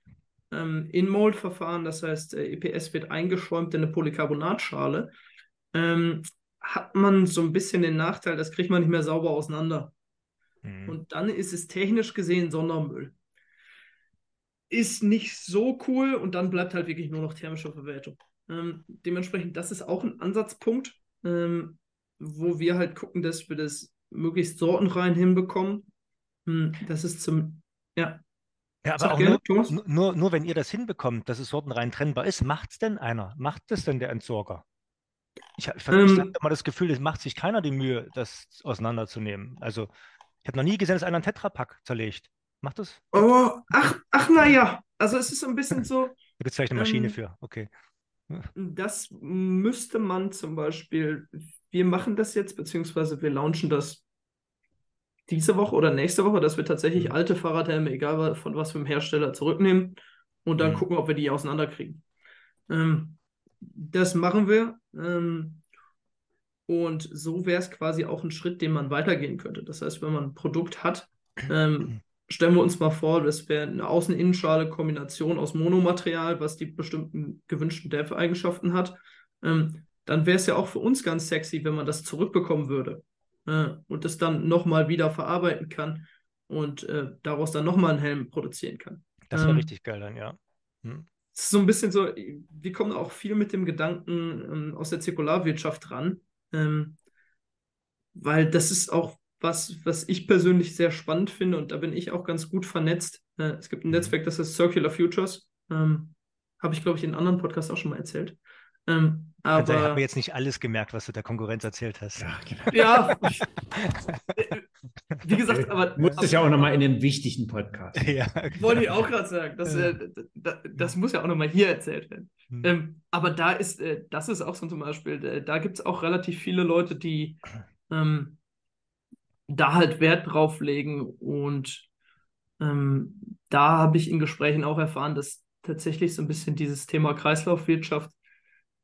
ähm, In-Mold-Verfahren, das heißt, äh, EPS wird eingeschäumt in eine Polycarbonatschale, ähm, hat man so ein bisschen den Nachteil, das kriegt man nicht mehr sauber auseinander.
Mhm.
Und dann ist es technisch gesehen Sondermüll. Ist nicht so cool und dann bleibt halt wirklich nur noch thermische Verwertung. Ähm, dementsprechend, das ist auch ein Ansatzpunkt, ähm, wo wir halt gucken, dass wir das möglichst sortenrein hinbekommen. Hm, das ist zum, ja.
Ja, aber auch
gerne,
nur, nur, nur, wenn ihr das hinbekommt, dass es sortenrein trennbar ist, macht es denn einer? Macht es denn der Entsorger? Ich, ich, ich
Ähm,
habe immer das Gefühl, es macht sich keiner die Mühe, das auseinanderzunehmen. Also, ich habe noch nie gesehen, dass einer einen Tetrapack zerlegt. Macht das?
oh, ach, ach, naja. Also es ist so ein bisschen so,
Da gibt es vielleicht eine Maschine
ähm,
für. Okay.
das müsste man zum Beispiel, wir machen das jetzt, beziehungsweise wir launchen das diese Woche oder nächste Woche, dass wir tatsächlich
Mhm.
alte Fahrradhelme, egal von was für einem Hersteller, zurücknehmen und dann
Mhm.
gucken, ob wir die auseinanderkriegen. Ähm, das machen wir. Ähm, und so wäre es quasi auch ein Schritt, den man weitergehen könnte. Das heißt, wenn man ein Produkt hat, ähm, stellen wir uns mal vor, das wäre eine Außen-Innenschale-Kombination aus Monomaterial, was die bestimmten gewünschten Dämpfeigenschaften hat. Ähm, dann wäre es ja auch für uns ganz sexy, wenn man das zurückbekommen würde äh, und das dann nochmal wieder verarbeiten kann und äh, daraus dann nochmal einen Helm produzieren kann.
Das wäre ähm, richtig geil dann, ja.
Hm. Es ist so ein bisschen so, wir kommen auch viel mit dem Gedanken ähm, aus der Zirkularwirtschaft ran, ähm, weil das ist auch was, was ich persönlich sehr spannend finde und da bin ich auch ganz gut vernetzt. Äh, es gibt ein mhm. Netzwerk, das heißt Circular Futures. Ähm, Habe ich, glaube ich, in anderen Podcasts auch schon mal erzählt.
Ähm, aber ich habe mir jetzt nicht alles gemerkt, was du der Konkurrenz erzählt hast.
Ja, genau. ja wie gesagt, aber.
Muss es ja auch nochmal in einem wichtigen Podcast.
Ja, genau. Wollte ich auch gerade sagen. Das, äh, das, das, muss ja auch nochmal hier erzählt werden. Hm. Ähm, aber da ist, äh, das ist auch so zum Beispiel, äh, da gibt es auch relativ viele Leute, die ähm, da halt Wert drauf legen. Und ähm, da habe ich in Gesprächen auch erfahren, dass tatsächlich so ein bisschen dieses Thema Kreislaufwirtschaft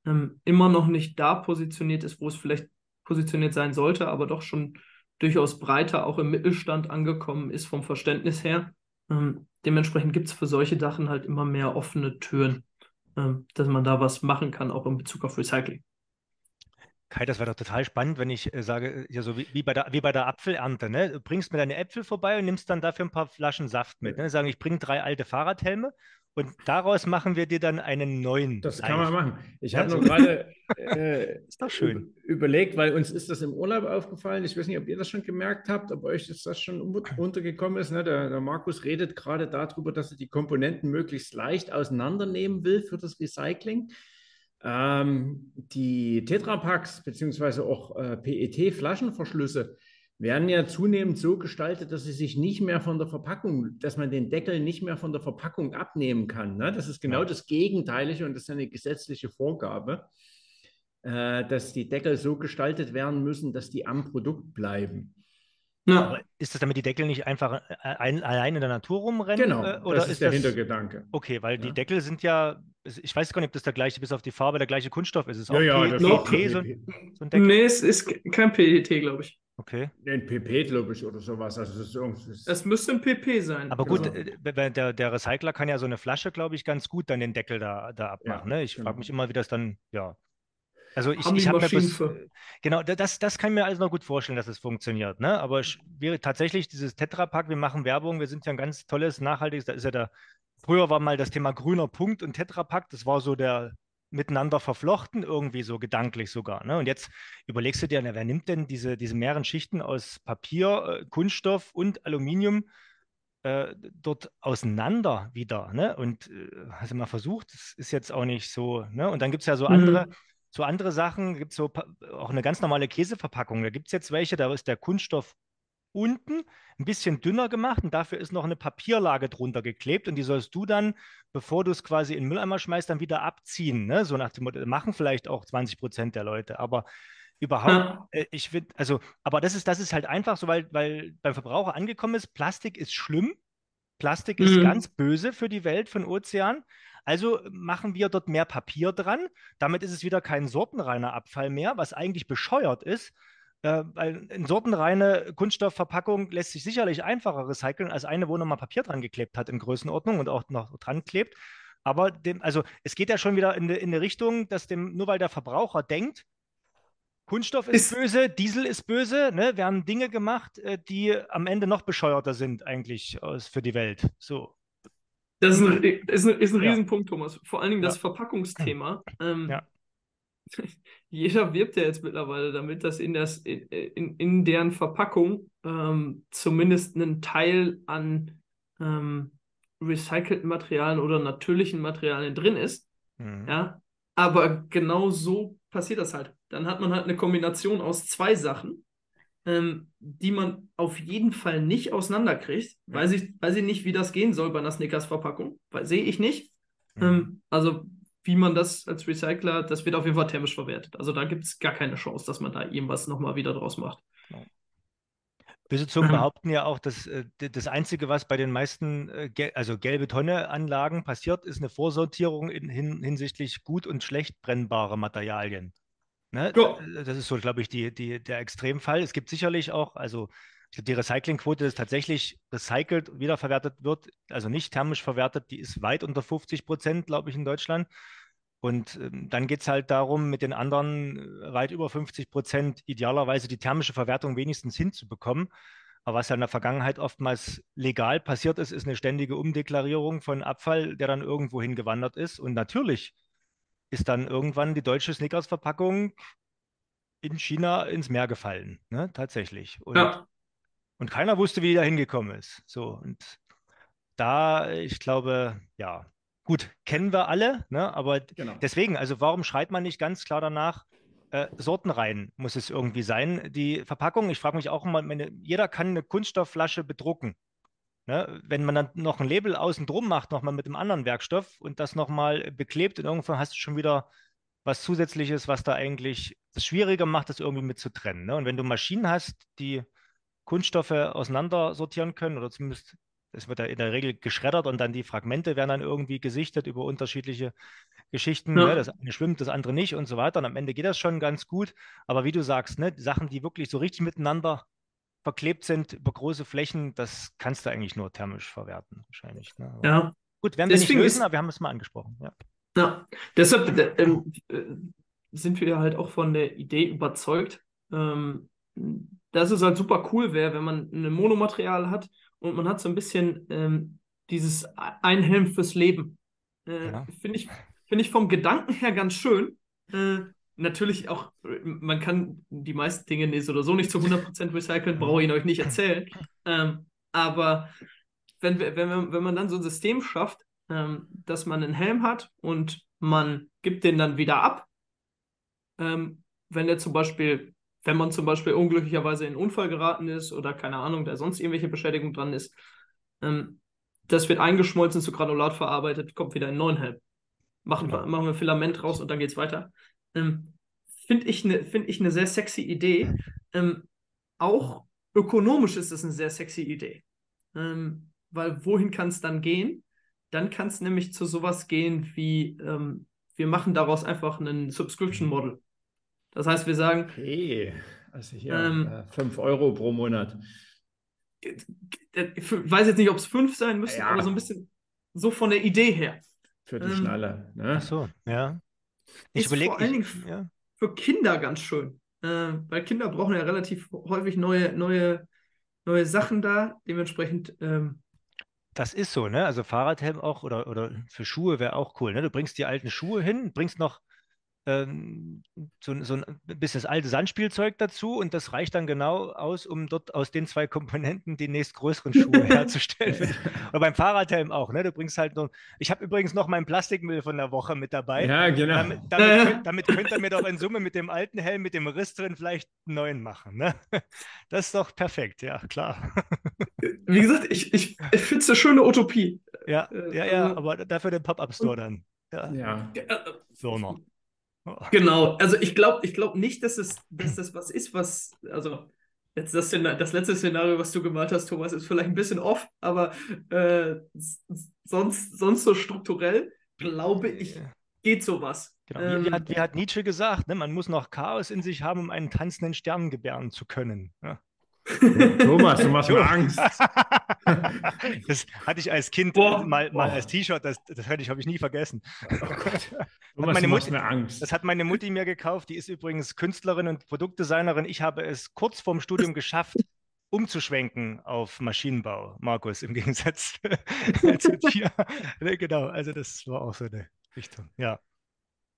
ähm, immer noch nicht da positioniert ist, wo es vielleicht positioniert sein sollte, aber doch schon durchaus breiter auch im Mittelstand angekommen ist vom Verständnis her. Ähm, dementsprechend gibt es für solche Sachen halt immer mehr offene Türen, ähm, dass man da was machen kann, auch in Bezug auf Recycling.
Kai, das wäre doch total spannend, wenn ich äh, sage, ja, so wie, wie, bei der, wie bei der Apfelernte, ne? Du bringst mir deine Äpfel vorbei und nimmst dann dafür ein paar Flaschen Saft mit. Ne? Sagen, ich bringe drei alte Fahrradhelme und daraus machen wir dir dann einen neuen.
Das kann man machen. Ich habe nur gerade äh, überlegt, weil uns ist das im Urlaub aufgefallen. Ich weiß nicht, ob ihr das schon gemerkt habt, ob euch das schon untergekommen ist. Ne? Der, der, Markus redet gerade darüber, dass er die Komponenten möglichst leicht auseinandernehmen will für das Recycling. Ähm, die Tetrapacks beziehungsweise auch äh, PET-Flaschenverschlüsse werden ja zunehmend so gestaltet, dass sie sich nicht mehr von der Verpackung, dass man den Deckel nicht mehr von der Verpackung abnehmen kann. Ne? Das ist genau ja. das Gegenteilige und das ist eine gesetzliche Vorgabe, äh, dass die Deckel so gestaltet werden müssen, dass die am Produkt bleiben.
Ja. ist das damit die Deckel nicht einfach äh, ein, allein in der Natur rumrennen?
Genau, äh, oder das ist, ist der das... Hintergedanke.
Okay, weil ja. die Deckel sind ja, ich weiß gar nicht, ob das der gleiche, bis auf die Farbe, der gleiche Kunststoff ist. Es
ja, ja,
PET, PET, so, so ein Deckel? Nee, es ist kein PET, glaube ich.
Okay.
Ein PP, glaube ich, oder sowas. Also es,
ist es müsste ein PP sein.
Aber gut, also. der, der Recycler kann ja so eine Flasche, glaube ich, ganz gut dann den Deckel da, da abmachen. Ja, ne? Ich genau. frage mich immer, wie das dann, ja. Also ich, ich habe mir genau, das, das kann ich mir alles noch gut vorstellen, dass es funktioniert. Ne? Aber ich, wir, tatsächlich dieses Tetrapack, wir machen Werbung, wir sind ja ein ganz tolles, nachhaltiges, da ist ja der, früher war mal das Thema grüner Punkt und Tetrapack, das war so der, miteinander verflochten, irgendwie so gedanklich sogar. Ne? Und jetzt überlegst du dir, na, wer nimmt denn diese, diese mehreren Schichten aus Papier, äh, Kunststoff und Aluminium äh, dort auseinander wieder? Ne? Und äh, hast du mal versucht, das ist jetzt auch nicht so. Ne? Und dann gibt es ja so andere. So andere Sachen, gibt es so auch eine ganz normale Käseverpackung. Da gibt es jetzt welche, da ist der Kunststoff unten ein bisschen dünner gemacht und dafür ist noch eine Papierlage drunter geklebt und die sollst du dann, bevor du es quasi in den Mülleimer schmeißt, dann wieder abziehen. Ne? So nach dem Motto, machen vielleicht auch 20 Prozent der Leute, aber überhaupt, ja. äh, ich finde, also, aber das ist, das ist halt einfach so, weil, weil beim Verbraucher angekommen ist, Plastik ist schlimm, Plastik ist mhm. ganz böse für die Welt von Ozean. Also machen wir dort mehr Papier dran. Damit ist es wieder kein sortenreiner Abfall mehr, was eigentlich bescheuert ist, äh, weil eine sortenreine Kunststoffverpackung lässt sich sicherlich einfacher recyceln als eine, wo nochmal Papier dran geklebt hat in Größenordnung und auch noch dran klebt. Aber dem, also es geht ja schon wieder in eine Richtung, dass dem, nur weil der Verbraucher denkt, Kunststoff ist, ist böse, Diesel ist böse, ne, werden Dinge gemacht, äh, die am Ende noch bescheuerter sind eigentlich für die Welt. So.
Das ist ein, ist ein, ist ein ja. Riesenpunkt, Thomas. Vor allen Dingen das ja. Verpackungsthema. Ähm, ja. jeder wirbt ja jetzt mittlerweile damit, dass in, das, in, in deren Verpackung ähm, zumindest ein Teil an ähm, recycelten Materialien oder natürlichen Materialien drin ist. Mhm. Ja, aber genau so passiert das halt. Dann hat man halt eine Kombination aus zwei Sachen, ähm, die man auf jeden Fall nicht auseinanderkriegt. Ja. Weiß, ich, weiß ich nicht, wie das gehen soll bei einer Snickers-Verpackung. Sehe ich nicht. Mhm. Ähm, also wie man das als Recycler, das wird auf jeden Fall thermisch verwertet. Also da gibt es gar keine Chance, dass man da irgendwas nochmal wieder draus macht.
Böse Zungen behaupten ja auch, dass äh, das Einzige, was bei den meisten, äh, also gelbe Tonne-Anlagen passiert, ist eine Vorsortierung in, hin, hinsichtlich gut und schlecht brennbare Materialien. Ne? Ja. Das ist so, glaube ich, die, die, der Extremfall. Es gibt sicherlich auch, also die Recyclingquote ist tatsächlich recycelt, wiederverwertet wird, also nicht thermisch verwertet, die ist weit unter 50 Prozent, glaube ich, in Deutschland. Und ähm, dann geht es halt darum, mit den anderen äh, weit über 50 Prozent idealerweise die thermische Verwertung wenigstens hinzubekommen. Aber was ja in der Vergangenheit oftmals legal passiert ist, ist eine ständige Umdeklarierung von Abfall, der dann irgendwo hingewandert ist. Und natürlich ist dann irgendwann die deutsche Snickers-Verpackung in China ins Meer gefallen, ne? tatsächlich. Und, ja. und keiner wusste, wie die da hingekommen ist. So, und da, ich glaube, ja, gut, kennen wir alle, ne? aber genau. deswegen, also warum schreit man nicht ganz klar danach, äh, Sortenreihen muss es irgendwie sein, die Verpackung? Ich frage mich auch immer, meine, jeder kann eine Kunststoffflasche bedrucken. Ne? Wenn man dann noch ein Label außen drum macht, nochmal mit einem anderen Werkstoff und das nochmal beklebt und irgendwann hast du schon wieder was Zusätzliches, was da eigentlich das schwieriger macht, das irgendwie mit zu trennen. Ne? Und wenn du Maschinen hast, die Kunststoffe auseinandersortieren können oder zumindest es wird ja in der Regel geschreddert und dann die Fragmente werden dann irgendwie gesichtet über unterschiedliche Geschichten. Ja. Ne? Das eine schwimmt, das andere nicht und so weiter. Und am Ende geht das schon ganz gut. Aber wie du sagst, ne, Sachen, die wirklich so richtig miteinander verklebt sind über große Flächen, das kannst du eigentlich nur thermisch verwerten, wahrscheinlich. Ne?
ja.
Gut, werden wir Deswegen nicht lösen, ist, aber wir haben es mal angesprochen. Ja,
ja. deshalb äh, ähm, äh, sind wir halt auch von der Idee überzeugt, ähm, dass es halt super cool wäre, wenn man ein Monomaterial hat und man hat so ein bisschen ähm, dieses ein Helm fürs Leben. Äh, ja. Finde ich, find ich vom Gedanken her ganz schön. Äh, natürlich auch, man kann die meisten Dinge nicht oder so nicht zu 100% recyceln, brauche ich euch nicht erzählen. Ähm, aber wenn, wenn, man, wenn man dann so ein System schafft, ähm, dass man einen Helm hat und man gibt den dann wieder ab, ähm, wenn der zum Beispiel wenn man zum Beispiel unglücklicherweise in einen Unfall geraten ist oder keine Ahnung, da sonst irgendwelche Beschädigung dran ist, ähm, das wird eingeschmolzen, zu Granulat verarbeitet, kommt wieder in einen neuen Helm. Machen, genau. machen wir Filament raus und dann geht es weiter. Ähm, Finde ich eine find ich ne sehr sexy Idee. Ähm, auch ökonomisch ist es eine sehr sexy Idee. Ähm, weil wohin kann es dann gehen? Dann kann es nämlich zu sowas gehen wie, ähm, wir machen daraus einfach ein Subscription Model. Das heißt, wir sagen.
Okay, also hier ähm, 5 äh, Euro pro Monat.
Ich weiß jetzt nicht, ob es 5 sein müssen, ja. aber so ein bisschen so von der Idee her.
Für die ähm, Schnalle. Ne?
Ach so, ja.
Ich ist überleg, vor allen Dingen ja. für Kinder ganz schön. Äh, weil Kinder brauchen ja relativ häufig neue, neue, neue Sachen da. Dementsprechend. Ähm,
das ist so, ne? Also Fahrradhelm auch oder, oder für Schuhe wäre auch cool, ne? Du bringst die alten Schuhe hin, bringst noch ähm, so, so, ein bisschen das alte Sandspielzeug dazu und das reicht dann genau aus, um dort aus den zwei Komponenten die nächstgrößeren Schuhe herzustellen. Oder beim Fahrradhelm auch, ne? Du bringst halt noch. Ich habe übrigens noch meinen Plastikmüll von der Woche mit dabei.
Ja, genau.
Damit, damit, damit könnt ihr mir doch in Summe mit dem alten Helm, mit dem Riss drin vielleicht einen neuen machen. Ne? Das ist doch perfekt, ja, klar.
Wie gesagt, ich, ich, ich finde es eine schöne Utopie.
Ja, ja, ja, also aber dafür den Pop-Up-Store dann. Ja.
ja.
So noch. Genau, also ich glaube ich glaub nicht, dass, es, dass das was ist, was, also jetzt das, das letzte Szenario, was du gemalt hast, Thomas, ist vielleicht ein bisschen off, aber äh, sonst, sonst so strukturell, glaube ich, geht sowas.
Genau. Ähm, wie, wie, hat, wie, hat, Nietzsche gesagt, ne? man muss noch Chaos in sich haben, um einen tanzenden Stern gebären zu können. Ja.
Thomas, du machst mir Angst.
Das hatte ich als Kind Boah. mal, mal als T-Shirt, das, das ich, habe ich nie vergessen. Oh
Thomas, meine Mutti, mir Angst.
Das hat meine Mutti mir gekauft. Die ist übrigens Künstlerin und Produktdesignerin. Ich habe es kurz vorm Studium geschafft, umzuschwenken auf Maschinenbau, Markus, im Gegensatz zu dir. genau, also das war auch so eine Richtung. Ja.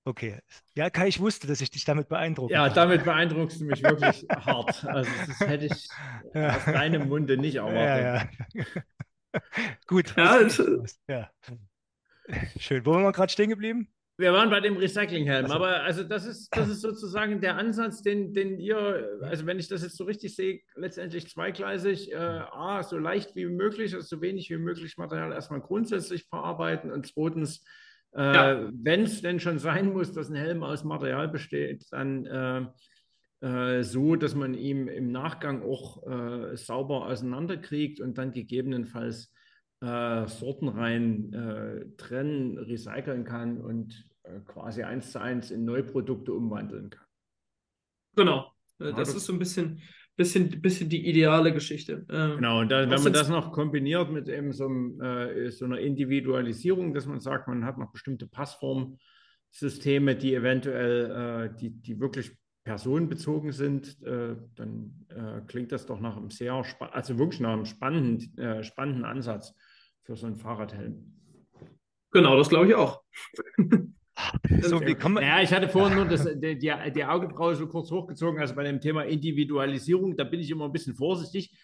Okay. Ja, Kai, ich wusste, dass ich dich damit beeindrucke.
Ja, damit beeindruckst du mich wirklich hart. Also das hätte ich ja. aus deinem Munde nicht erwartet.
Ja, ja. Gut. Ja, ja. Schön. Wo waren wir gerade stehen geblieben?
Wir waren bei dem Recyclinghelm, also. aber also das ist, das ist sozusagen der Ansatz, den, den ihr, also wenn ich das jetzt so richtig sehe, letztendlich zweigleisig, äh, A, so leicht wie möglich, also so wenig wie möglich Material erstmal grundsätzlich verarbeiten und zweitens ja. Äh, Wenn es denn schon sein muss, dass ein Helm aus Material besteht, dann äh, äh, so, dass man ihn im Nachgang auch äh, sauber auseinanderkriegt und dann gegebenenfalls äh, Sortenreihen äh, trennen, recyceln kann und quasi eins zu eins in Neuprodukte umwandeln kann.
Genau. Das, das ist so ein bisschen bisschen, bisschen die ideale Geschichte.
Ähm, genau, und da, wenn man das noch kombiniert mit eben so, äh, so, einer Individualisierung, dass man sagt, man hat noch bestimmte Passformsysteme, die eventuell, äh, die, die wirklich personenbezogen sind, äh, dann äh, klingt das doch nach einem sehr, also wirklich nach einem spannenden, äh, spannenden Ansatz für so einen Fahrradhelm.
Genau, das glaube ich auch.
So, wie kommen ja, ich hatte vorhin nur das, die, die Augenbraue so kurz hochgezogen, also bei dem Thema Individualisierung, da bin ich immer ein bisschen vorsichtig,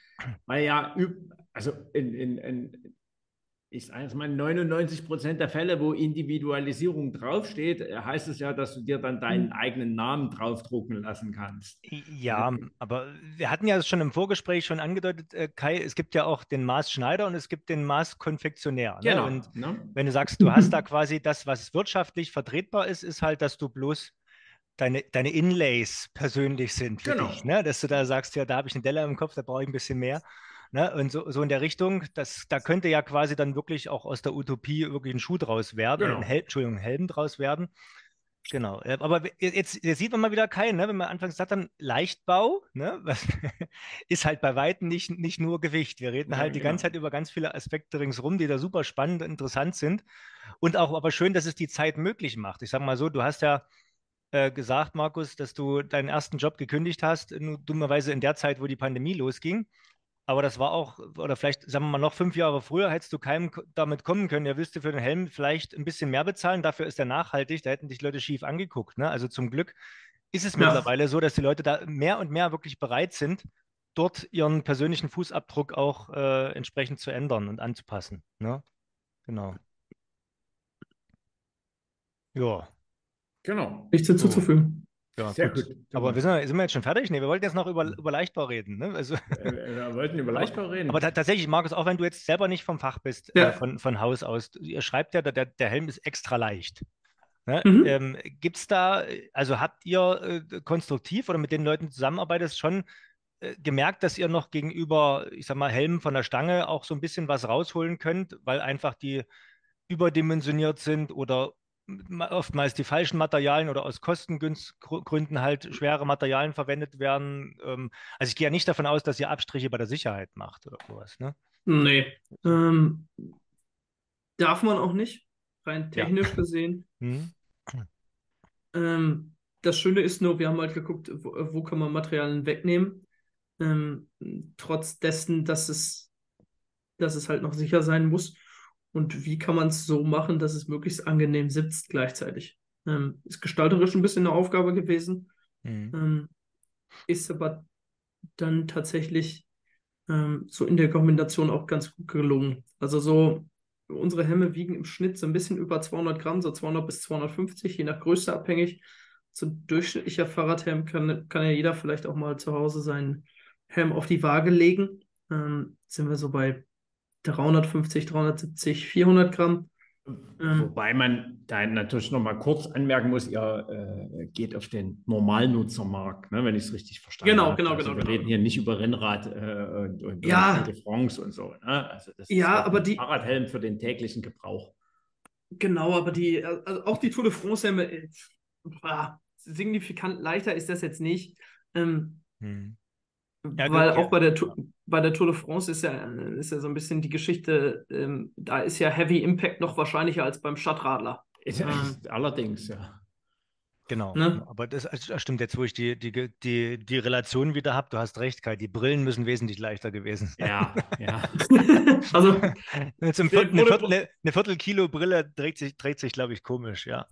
weil ja, also in, in, in ich sage jetzt mal, 99 Prozent der Fälle, wo Individualisierung draufsteht, heißt es ja, dass du dir dann deinen hm. eigenen Namen draufdrucken lassen kannst.
Ja, aber wir hatten ja schon im Vorgespräch schon angedeutet, äh, Kai, es gibt ja auch den Maßschneider und es gibt den Maßkonfektionär. Ne? Genau. Und ne? wenn du sagst, du hast da quasi das, was wirtschaftlich vertretbar ist, ist halt, dass du bloß deine, deine Inlays persönlich sind für genau. dich. Ne? Dass du da sagst, ja, da habe ich eine Delle im Kopf, da brauche ich ein bisschen mehr. Ne? Und so, so in der Richtung, das, da könnte ja quasi dann wirklich auch aus der Utopie wirklich ein Schuh draus werden, genau. ein Hel Entschuldigung, ein Helm draus werden. Genau, aber jetzt, jetzt, sieht man mal wieder keinen, ne? wenn man anfangs sagt, dann Leichtbau, ne? Ist halt bei Weitem nicht, nicht nur Gewicht. Wir reden ja, halt die genau. ganze Zeit über ganz viele Aspekte ringsrum, die da super spannend und interessant sind. Und auch aber schön, dass es die Zeit möglich macht. Ich sage mal so, du hast ja äh, gesagt, Markus, dass du deinen ersten Job gekündigt hast, nur dummerweise in der Zeit, wo die Pandemie losging. Aber das war auch, oder vielleicht, sagen wir mal, noch fünf Jahre früher hättest du keinem damit kommen können, willst du für den Helm vielleicht ein bisschen mehr bezahlen, dafür ist er nachhaltig, da hätten dich Leute schief angeguckt. Ne? Also zum Glück ist es ja. mittlerweile so, dass die Leute da mehr und mehr wirklich bereit sind, dort ihren persönlichen Fußabdruck auch äh, entsprechend zu ändern und anzupassen. Ne? Genau.
Ja. Genau. Nichts hinzuzufügen.
Ja, Sehr gut. gut. Aber wir sind, sind, wir jetzt schon fertig? Nee, wir wollten jetzt noch über, über Leichtbau reden. Ne? Also,
wir wollten über Leichtbau reden.
Aber tatsächlich, Markus, auch wenn du jetzt selber nicht vom Fach bist, ja. äh, von, von Haus aus, ihr schreibt ja, der, der Helm ist extra leicht. Ne? Mhm. Ähm, Gibt es da, also habt ihr äh, konstruktiv oder mit den Leuten zusammenarbeitet schon äh, gemerkt, dass ihr noch gegenüber, ich sag mal, Helmen von der Stange auch so ein bisschen was rausholen könnt, weil einfach die überdimensioniert sind oder oftmals die falschen Materialien oder aus Kostengründen halt schwere Materialien verwendet werden. Ähm, also ich gehe ja nicht davon aus, dass ihr Abstriche bei der Sicherheit macht oder sowas. Ne?
Nee. Ähm, darf man auch nicht, rein technisch ja. gesehen. Hm. Ähm, das Schöne ist nur, wir haben halt geguckt, wo, wo kann man Materialien wegnehmen. Ähm, trotz dessen, dass es, dass es halt noch sicher sein muss und wie kann man es so machen, dass es möglichst angenehm sitzt gleichzeitig. Ähm, ist gestalterisch ein bisschen eine Aufgabe gewesen, mhm. ähm, ist aber dann tatsächlich ähm, so in der Kombination auch ganz gut gelungen. Also so, unsere Hemme wiegen im Schnitt so ein bisschen über 200 Gramm, so 200 bis 250, je nach Größe abhängig. So ein durchschnittlicher Fahrradhelm kann, kann ja jeder vielleicht auch mal zu Hause seinen Helm auf die Waage legen. Ähm, sind wir so bei 350, 370, 400 Gramm.
Ähm, Wobei man da natürlich noch mal kurz anmerken muss, ihr äh, geht auf den Normalnutzermarkt, ne, wenn ich es richtig verstanden
genau,
habe.
Genau, also
genau,
Wir
genau. reden hier nicht über Rennrad äh, und,
ja.
und France und so. Ne?
Also das ja, ist aber die
Fahrradhelm für den täglichen Gebrauch.
Genau, aber die, also auch die Tour de France-Helme, äh, signifikant leichter ist das jetzt nicht. Ähm, hm. Ja, Weil auch bei der, bei der Tour de France ist ja, ist ja so ein bisschen die Geschichte, ähm, da ist ja Heavy Impact noch wahrscheinlicher als beim Stadtradler.
Ähm, allerdings, ja.
Genau, ne? aber das, das, stimmt jetzt, wo ich die, die, die, die Relation wieder habe, du hast recht, Kai, die Brillen müssen wesentlich leichter gewesen
sein. Ja, ja.
also, Jetzt im Viertel, eine, Viertel, eine Viertel Brille dreht sich, dreht sich glaube ich, komisch, ja.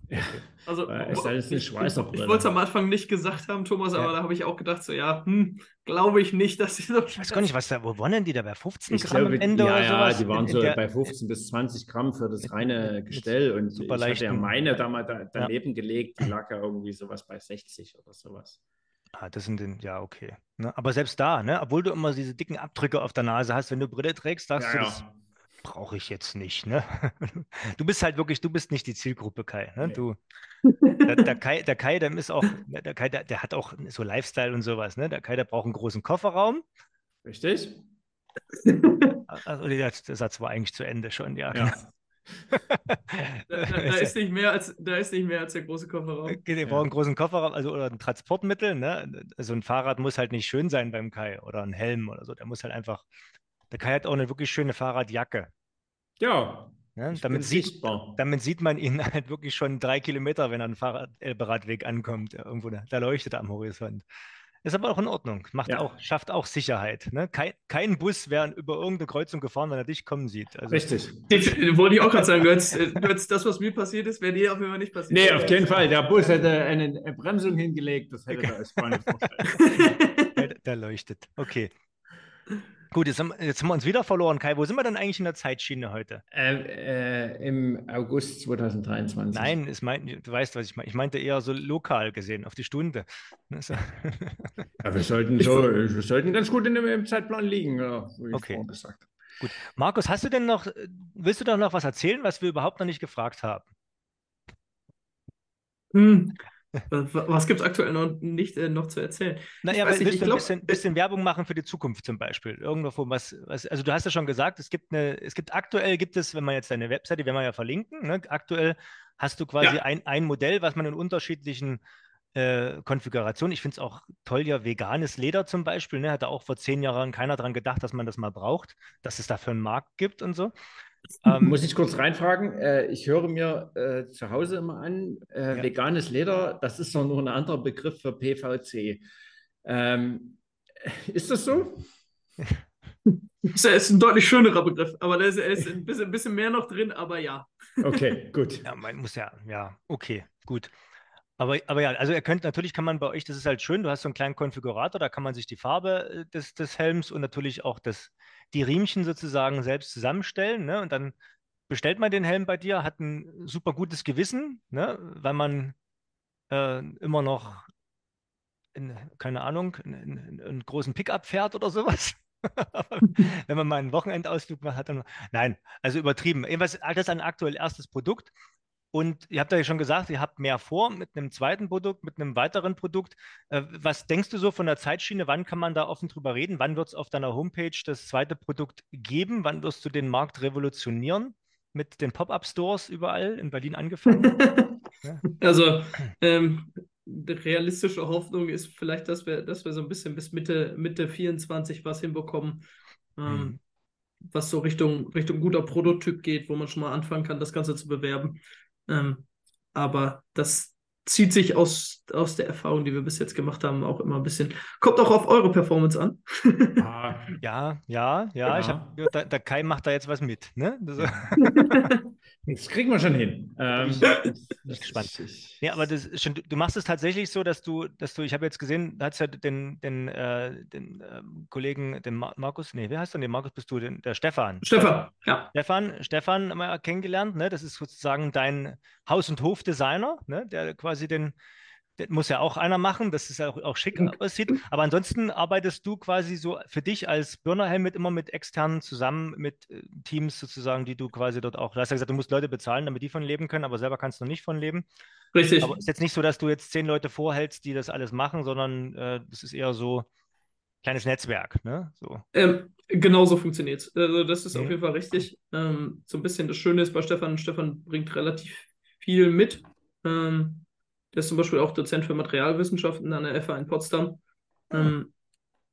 Also, ist alles eine Schweißerbrille. Ich, wollte es am Anfang nicht gesagt haben, Thomas, aber ja. da habe ich auch gedacht, so, ja, hm, glaube ich nicht, dass sie so.
Ich weiß gar nicht, was da, wo waren die da bei 15
ich Gramm glaube, am Ende ja, oder sowas? Ja, die waren in, in so der, bei 15 bis 20 Gramm für das reine Gestell und super ich hatte ja meine da mal da, daneben ja. gelegt, die lag ja irgendwie sowas bei 60 oder sowas.
Ah, das sind den, ja, okay. Ne? Aber selbst da, ne, obwohl du immer diese dicken Abdrücke auf der Nase hast, wenn du Brille trägst, sagst ja, du, das brauche ich jetzt nicht. Ne? Du bist halt wirklich, du bist nicht die Zielgruppe, Kai. Ne? Nee. Du, der, der, Kai, der Kai, der ist auch, der Kai, der, der, hat auch so Lifestyle und sowas. Ne? Der Kai, der braucht einen großen Kofferraum.
Richtig.
Also der, der Satz war eigentlich zu Ende schon, ja. ja.
da, da, da, ist nicht mehr als, da ist nicht mehr als der große Kofferraum.
Okay, wir brauchen einen großen Kofferraum, also oder ein Transportmittel. Ne? Also ein Fahrrad muss halt nicht schön sein beim Kai oder ein Helm oder so. Der muss halt einfach. Der Kai hat auch eine wirklich schöne Fahrradjacke.
Ja.
Ne? Damit, sieht, damit sieht man ihn halt wirklich schon drei Kilometer, wenn er einen Fahrradweg ankommt. Irgendwo, da leuchtet er am Horizont. Ist aber auch in Ordnung. Macht ja. auch, schafft auch Sicherheit. Ne? Kein, kein Bus wäre über irgendeine Kreuzung gefahren, wenn er dich kommen sieht.
Also, Richtig.
wollte ich auch gerade sagen, Götz, Götz, das, was mir passiert ist, wäre dir auf jeden Fall nicht passiert.
Nee, auf keinen Fall. Der Bus hätte eine Bremsung hingelegt, das hätte er als Bahn nicht vorstellen.
der, der leuchtet. Okay. Gut, jetzt haben, jetzt haben, wir uns wieder verloren. Kai, wo sind wir denn eigentlich in der Zeitschiene heute?
Äh, äh, Im August 2023.
Nein, mein, du weißt, was ich meine. Ich meinte eher so lokal gesehen, auf die Stunde.
ja, wir, sollten so, wir sollten ganz gut in dem, im Zeitplan liegen, ja,
okay. Gut. Markus, hast du denn noch, willst du doch noch was erzählen, was wir überhaupt noch nicht gefragt haben?
Hm. Was gibt es aktuell noch nicht äh, noch zu erzählen?
Naja, weil willst du ein bisschen, bisschen, Werbung machen für die Zukunft zum Beispiel? Irgendwo was, was, also du hast ja schon gesagt, es gibt eine, es gibt aktuell gibt es, wenn man jetzt deine Webseite, werden wir ja verlinken, ne? aktuell hast du quasi ja. ein, ein Modell, was man in unterschiedlichen äh, Konfigurationen, ich finde es auch toll, ja, veganes Leder zum Beispiel, ne? hat da auch vor zehn Jahren keiner dran gedacht, dass man das mal braucht, dass es dafür einen Markt gibt und so.
Ähm, Muss ich kurz reinfragen? Äh, ich höre mir äh, zu Hause immer an, äh, ja. veganes Leder, das ist doch nur ein anderer Begriff für PVC. Ähm, ist das so?
Das ist ein deutlich schönerer Begriff, aber da ist, ist ein, bisschen, ein bisschen mehr noch drin, aber ja.
Okay, gut.
Ja, man muss ja, ja, okay, gut. Aber, aber ja, also ihr könnt, natürlich kann man bei euch, das ist halt schön, du hast so einen kleinen Konfigurator, da kann man sich die Farbe äh, des, des Helms und natürlich auch das, die Riemchen sozusagen selbst zusammenstellen. Ne? Und dann bestellt man den Helm bei dir, hat ein super gutes Gewissen, ne? weil man äh, immer noch, in, keine Ahnung, einen großen Pickup fährt oder sowas. Wenn man mal einen Wochenendausflug macht, hat dann. Nein, also übertrieben. Jedenfalls, das ist ein aktuell erstes Produkt. Und ihr habt ja schon gesagt, ihr habt mehr vor mit einem zweiten Produkt, mit einem weiteren Produkt. Äh, was denkst du so von der Zeitschiene? Wann kann man da offen drüber reden? Wann wird es auf deiner Homepage das zweite Produkt geben? Wann wirst du den Markt revolutionieren? Mit den Pop-up-Stores überall in Berlin angefangen?
ja. Also, ähm, die realistische Hoffnung ist vielleicht, dass wir, dass wir so ein bisschen bis Mitte, Mitte 24 was hinbekommen. Ähm, mhm. Was so Richtung, Richtung guter Prototyp geht, wo man schon mal anfangen kann, das Ganze zu bewerben. Ähm, aber das zieht sich aus, aus der Erfahrung, die wir bis jetzt gemacht haben, auch immer ein bisschen. Kommt auch auf eure Performance an.
ah, ja, ja, ja. Ich hab, der, der Kai macht da jetzt was mit. Ne? Das,
das kriegen wir schon hin.
Ähm, ich bin gespannt. Ja, aber das schon, du machst es tatsächlich so, dass du, dass du, ich habe jetzt gesehen, da hat ja den, den, äh, den äh, Kollegen, den Mar Markus, nee, wer heißt denn? Den Markus bist du, den, der Stefan.
Stefan, ja.
Stefan, Stefan mal kennengelernt, ne? Das ist sozusagen dein Haus- und Hofdesigner, ne? Der quasi den, das muss ja auch einer machen, dass es auch, auch schick aussieht. Aber ansonsten arbeitest du quasi so für dich als Birnerhelmet immer mit externen zusammen, mit äh, Teams sozusagen, die du quasi dort auch. Du hast ja gesagt, du musst Leute bezahlen, damit die von leben können, aber selber kannst du nicht von leben.
Richtig.
Aber es ist jetzt nicht so, dass du jetzt zehn Leute vorhältst, die das alles machen, sondern äh, das ist eher so kleines Netzwerk, ne? So.
Ähm, genau so funktioniert es. Also das ist mhm. auf jeden Fall richtig. Ähm, so ein bisschen das Schöne ist bei Stefan, Stefan bringt relativ viel mit. Ähm, der ist zum Beispiel auch Dozent für Materialwissenschaften an der FA in Potsdam. Mhm. Ähm,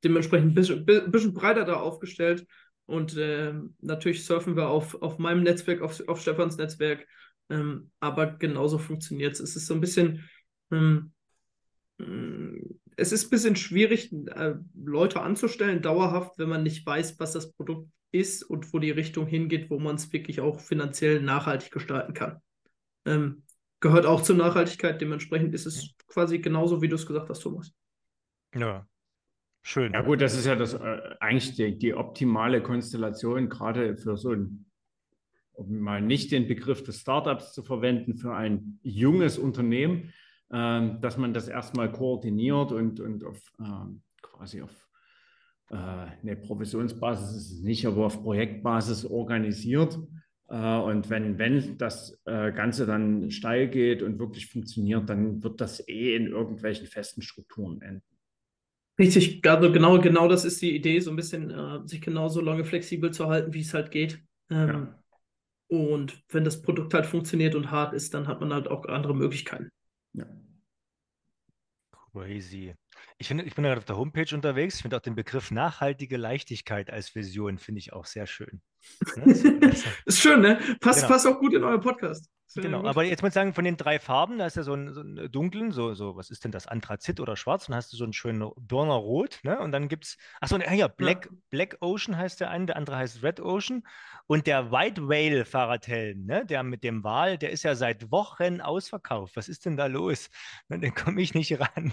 dementsprechend ein bisschen, bisschen, breiter da aufgestellt. Und äh, natürlich surfen wir auf, auf meinem Netzwerk, auf, auf Stefans Netzwerk. Ähm, aber genauso funktioniert es. Es ist so ein bisschen, ähm, mm, es ist ein bisschen schwierig, äh, Leute anzustellen, dauerhaft, wenn man nicht weiß, was das Produkt ist und wo die Richtung hingeht, wo man es wirklich auch finanziell nachhaltig gestalten kann. Ähm, gehört auch zur Nachhaltigkeit. Dementsprechend ist es quasi genauso, wie du es gesagt hast, Thomas.
Ja, schön.
Ja gut, das ist ja das äh, eigentlich die, die, optimale Konstellation, gerade für so ein, um mal nicht den Begriff des Startups zu verwenden, für ein junges Unternehmen, äh, dass man das erstmal koordiniert und, und auf äh, quasi auf äh, eine Provisionsbasis ist es nicht, aber auf Projektbasis organisiert und wenn, wenn das äh, Ganze dann steil geht und wirklich funktioniert, dann wird das eh in irgendwelchen festen Strukturen enden.
Richtig, also genau, genau das ist die Idee, so ein bisschen äh, sich genauso lange flexibel zu halten, wie es halt geht. Ähm, ja. Und wenn das Produkt halt funktioniert und hart ist, dann hat man halt auch andere Möglichkeiten.
Ja.
Crazy. Ich, finde, ich bin gerade auf der Homepage unterwegs. Ich finde auch den Begriff nachhaltige Leichtigkeit als Vision, finde ich auch sehr schön.
Ne? ist schön, ne? Passt, genau. passt auch gut in euren Podcast.
Genau, aber jetzt muss ich sagen, von den drei Farben, da ist ja so ein, so ein dunklen, so, so, was ist denn das, Anthrazit oder Schwarz, und dann hast du so einen schönen Birner Rot, ne? Und dann gibt es, achso, ja, Black, ja. Black Ocean heißt der eine, der andere heißt Red Ocean. Und der White Whale Fahrradhelm, ne? Der mit dem Wal, der ist ja seit Wochen ausverkauft. Was ist denn da los? Ne, den komme ich nicht ran.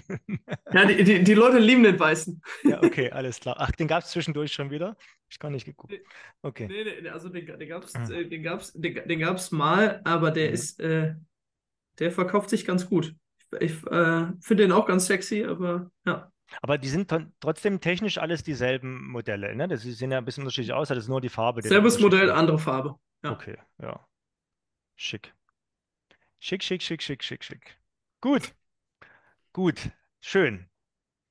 ja, die, die, die, Leute lieben den Weißen.
ja, okay, alles klar. Ach, den gab es zwischendurch schon wieder? Ich gar nicht geguckt. Okay.
Nee, nee, also den, den gab es hm. äh, den gab's, den, den gab's mal, aber der mhm. ist, äh, der verkauft sich ganz gut. Ich, ich äh, finde den auch ganz sexy, aber ja.
Aber die sind trotzdem technisch alles dieselben Modelle, ne? Das sehen ja ein bisschen unterschiedlich aus, das ist nur die Farbe.
Selbes Modell, andere Farbe.
Ja. Okay, ja. Schick. Schick, schick, schick, schick, schick, schick. Gut. Gut. Schön.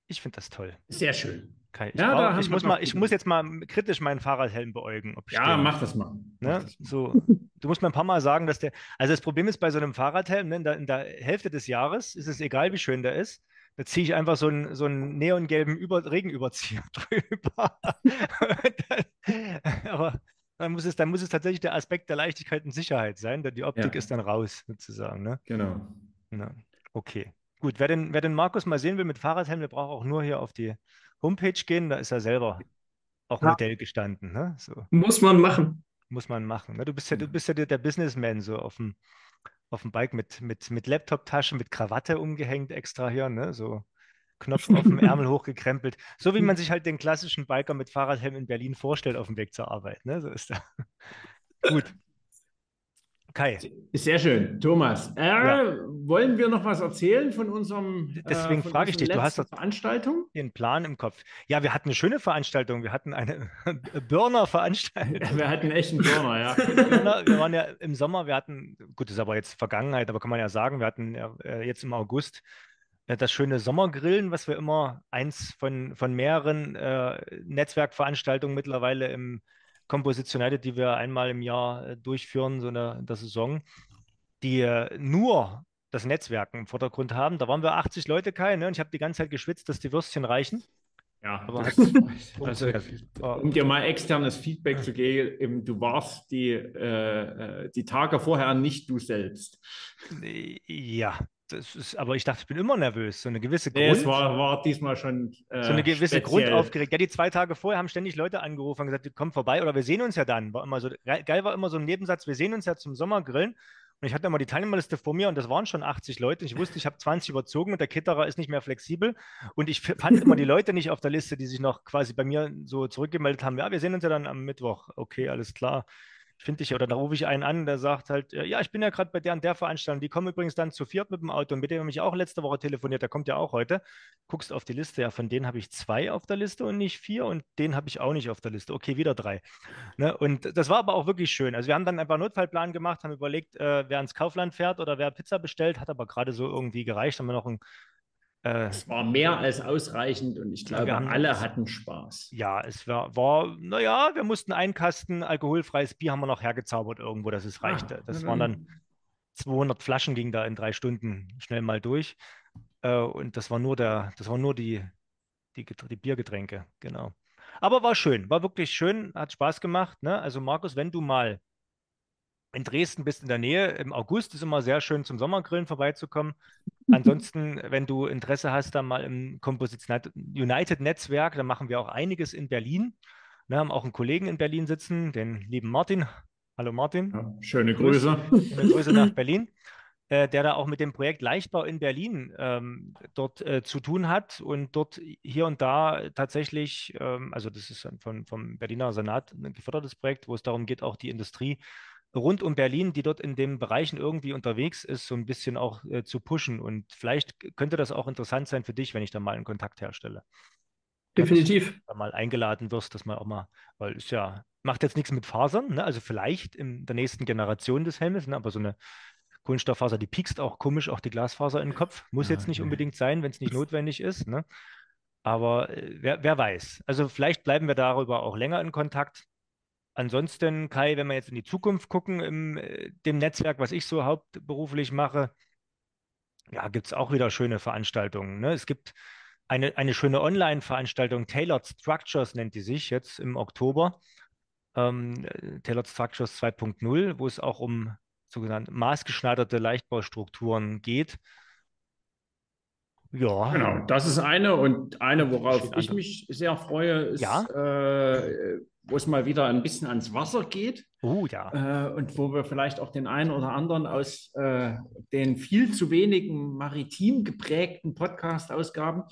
Ich finde das toll.
Sehr schön.
Kai, ich, ja, brauch, ich muss mal, ich muss jetzt mal kritisch meinen Fahrradhelm beäugen.
ja, den, mach das mal.
Ne? So, du musst mir ein paar Mal sagen, dass der. Also das Problem ist bei so einem Fahrradhelm, ne, in, der, in der Hälfte des Jahres ist es egal, wie schön der ist. Da ziehe ich einfach so einen, so einen neongelben Über Regenüberzieher drüber. aber dann muss, es, dann muss es tatsächlich der Aspekt der Leichtigkeit und Sicherheit sein, denn die Optik ja. ist dann raus, sozusagen. Ne?
Genau.
Na, okay. Gut, wer den, wer den Markus mal sehen will mit Fahrradhelm, der braucht auch nur hier auf die Homepage gehen, da ist er selber auch ja. Modell gestanden. Ne? So.
Muss man machen.
Muss man machen. Ne? Du bist ja, du bist ja der, Businessman so auf dem, auf dem Bike mit, mit, mit Laptop-Tasche, mit Krawatte umgehängt extra hier, ne? So Knopf auf dem Ärmel hochgekrempelt. So wie man sich halt den klassischen Biker mit Fahrradhelm in Berlin vorstellt auf dem Weg zur Arbeit. Ne? So ist er. Gut.
Kai. Sehr schön. Thomas, äh, ja. wollen wir noch was erzählen von unserem
äh, Deswegen äh, frage ich dich, du hast
Veranstaltung?
Den Plan im Kopf. Ja, wir hatten eine schöne Veranstaltung. Wir hatten eine Burner-Veranstaltung.
wir hatten echt einen Burner, ja.
wir waren ja im Sommer, wir hatten, gut, das ist aber jetzt Vergangenheit, aber kann man ja sagen, wir hatten ja äh, jetzt im August äh, das schöne Sommergrillen, was wir immer eins von, von mehreren äh, Netzwerkveranstaltungen mittlerweile im Composition United, die wir einmal im Jahr äh, durchführen, so eine der Saison, die äh, nur das Netzwerken im Vordergrund haben. Da waren wir 80 Leute, Kai, ne? und ich habe die ganze Zeit geschwitzt, dass die Würstchen reichen.
Ja, aber das, also, um dir mal externes Feedback zu geben, du warst die, äh, äh, die Tage vorher nicht du selbst.
Ja, das ist, aber ich dachte, ich bin immer nervös. So eine gewisse
Grund. Nee, es war, war diesmal schon.
Äh, so eine gewisse. Grundaufgeregt. Ja, die zwei Tage vorher haben ständig Leute angerufen und gesagt, komm vorbei oder wir sehen uns ja dann. War immer so, geil war immer so ein Nebensatz, wir sehen uns ja zum Sommergrillen. Und ich hatte immer die Teilnehmerliste vor mir und das waren schon 80 Leute. Ich wusste, ich habe 20 überzogen und der Kitterer ist nicht mehr flexibel. Und ich fand immer die Leute nicht auf der Liste, die sich noch quasi bei mir so zurückgemeldet haben. Ja, wir sehen uns ja dann am Mittwoch. Okay, alles klar finde ich, oder da rufe ich einen an, der sagt halt, äh, ja, ich bin ja gerade bei der und der Veranstaltung, die kommen übrigens dann zu viert mit dem Auto und mit dem habe ich auch letzte Woche telefoniert, der kommt ja auch heute. Guckst auf die Liste, ja, von denen habe ich zwei auf der Liste und nicht vier und den habe ich auch nicht auf der Liste. Okay, wieder drei. Ne? Und das war aber auch wirklich schön. Also wir haben dann einfach Notfallplan gemacht, haben überlegt, äh, wer ins Kaufland fährt oder wer Pizza bestellt, hat aber gerade so irgendwie gereicht, haben wir noch ein
es war mehr als ausreichend und ich glaube, haben, alle hatten Spaß.
Ja, es war, war, naja, wir mussten einen Kasten alkoholfreies Bier haben wir noch hergezaubert irgendwo, dass es ah, reichte. Ah, das waren dann 200 Flaschen, ging da in drei Stunden schnell mal durch. Äh, und das war nur der, das waren nur die, die, die Biergetränke, genau. Aber war schön, war wirklich schön, hat Spaß gemacht. Ne? Also Markus, wenn du mal in Dresden bist in der Nähe, im August ist immer sehr schön zum Sommergrillen vorbeizukommen. Ansonsten, wenn du Interesse hast, dann mal im Composition United Netzwerk, dann machen wir auch einiges in Berlin. Wir haben auch einen Kollegen in Berlin sitzen, den lieben Martin. Hallo Martin.
Ja, schöne Grüße.
Schöne Grüße nach Berlin. Äh, der da auch mit dem Projekt Leichtbau in Berlin ähm, dort äh, zu tun hat und dort hier und da tatsächlich, ähm, also das ist von, vom Berliner Senat ein gefördertes Projekt, wo es darum geht, auch die Industrie rund um Berlin, die dort in den Bereichen irgendwie unterwegs ist, so ein bisschen auch äh, zu pushen. Und vielleicht könnte das auch interessant sein für dich, wenn ich da mal einen Kontakt herstelle.
Definitiv.
Dass du mal eingeladen wirst, dass man auch mal, weil es ja, macht jetzt nichts mit Fasern, ne? also vielleicht in der nächsten Generation des Helmes, ne? aber so eine Kohlenstofffaser, die piekst auch komisch, auch die Glasfaser in den Kopf. Muss ja, jetzt nicht okay. unbedingt sein, wenn es nicht notwendig ist. Ne? Aber äh, wer, wer weiß. Also vielleicht bleiben wir darüber auch länger in Kontakt. Ansonsten, Kai, wenn wir jetzt in die Zukunft gucken, im äh, dem Netzwerk, was ich so hauptberuflich mache, ja, gibt es auch wieder schöne Veranstaltungen. Ne? Es gibt eine, eine schöne Online-Veranstaltung, Tailored Structures nennt die sich jetzt im Oktober. Ähm, äh, Tailored Structures 2.0, wo es auch um sogenannte maßgeschneiderte Leichtbaustrukturen geht.
Ja. Genau, das ist eine und eine, worauf ich mich sehr freue, ist,
ja?
äh, wo es mal wieder ein bisschen ans Wasser geht.
Oh ja.
Äh, und wo wir vielleicht auch den einen oder anderen aus äh, den viel zu wenigen maritim geprägten Podcast-Ausgaben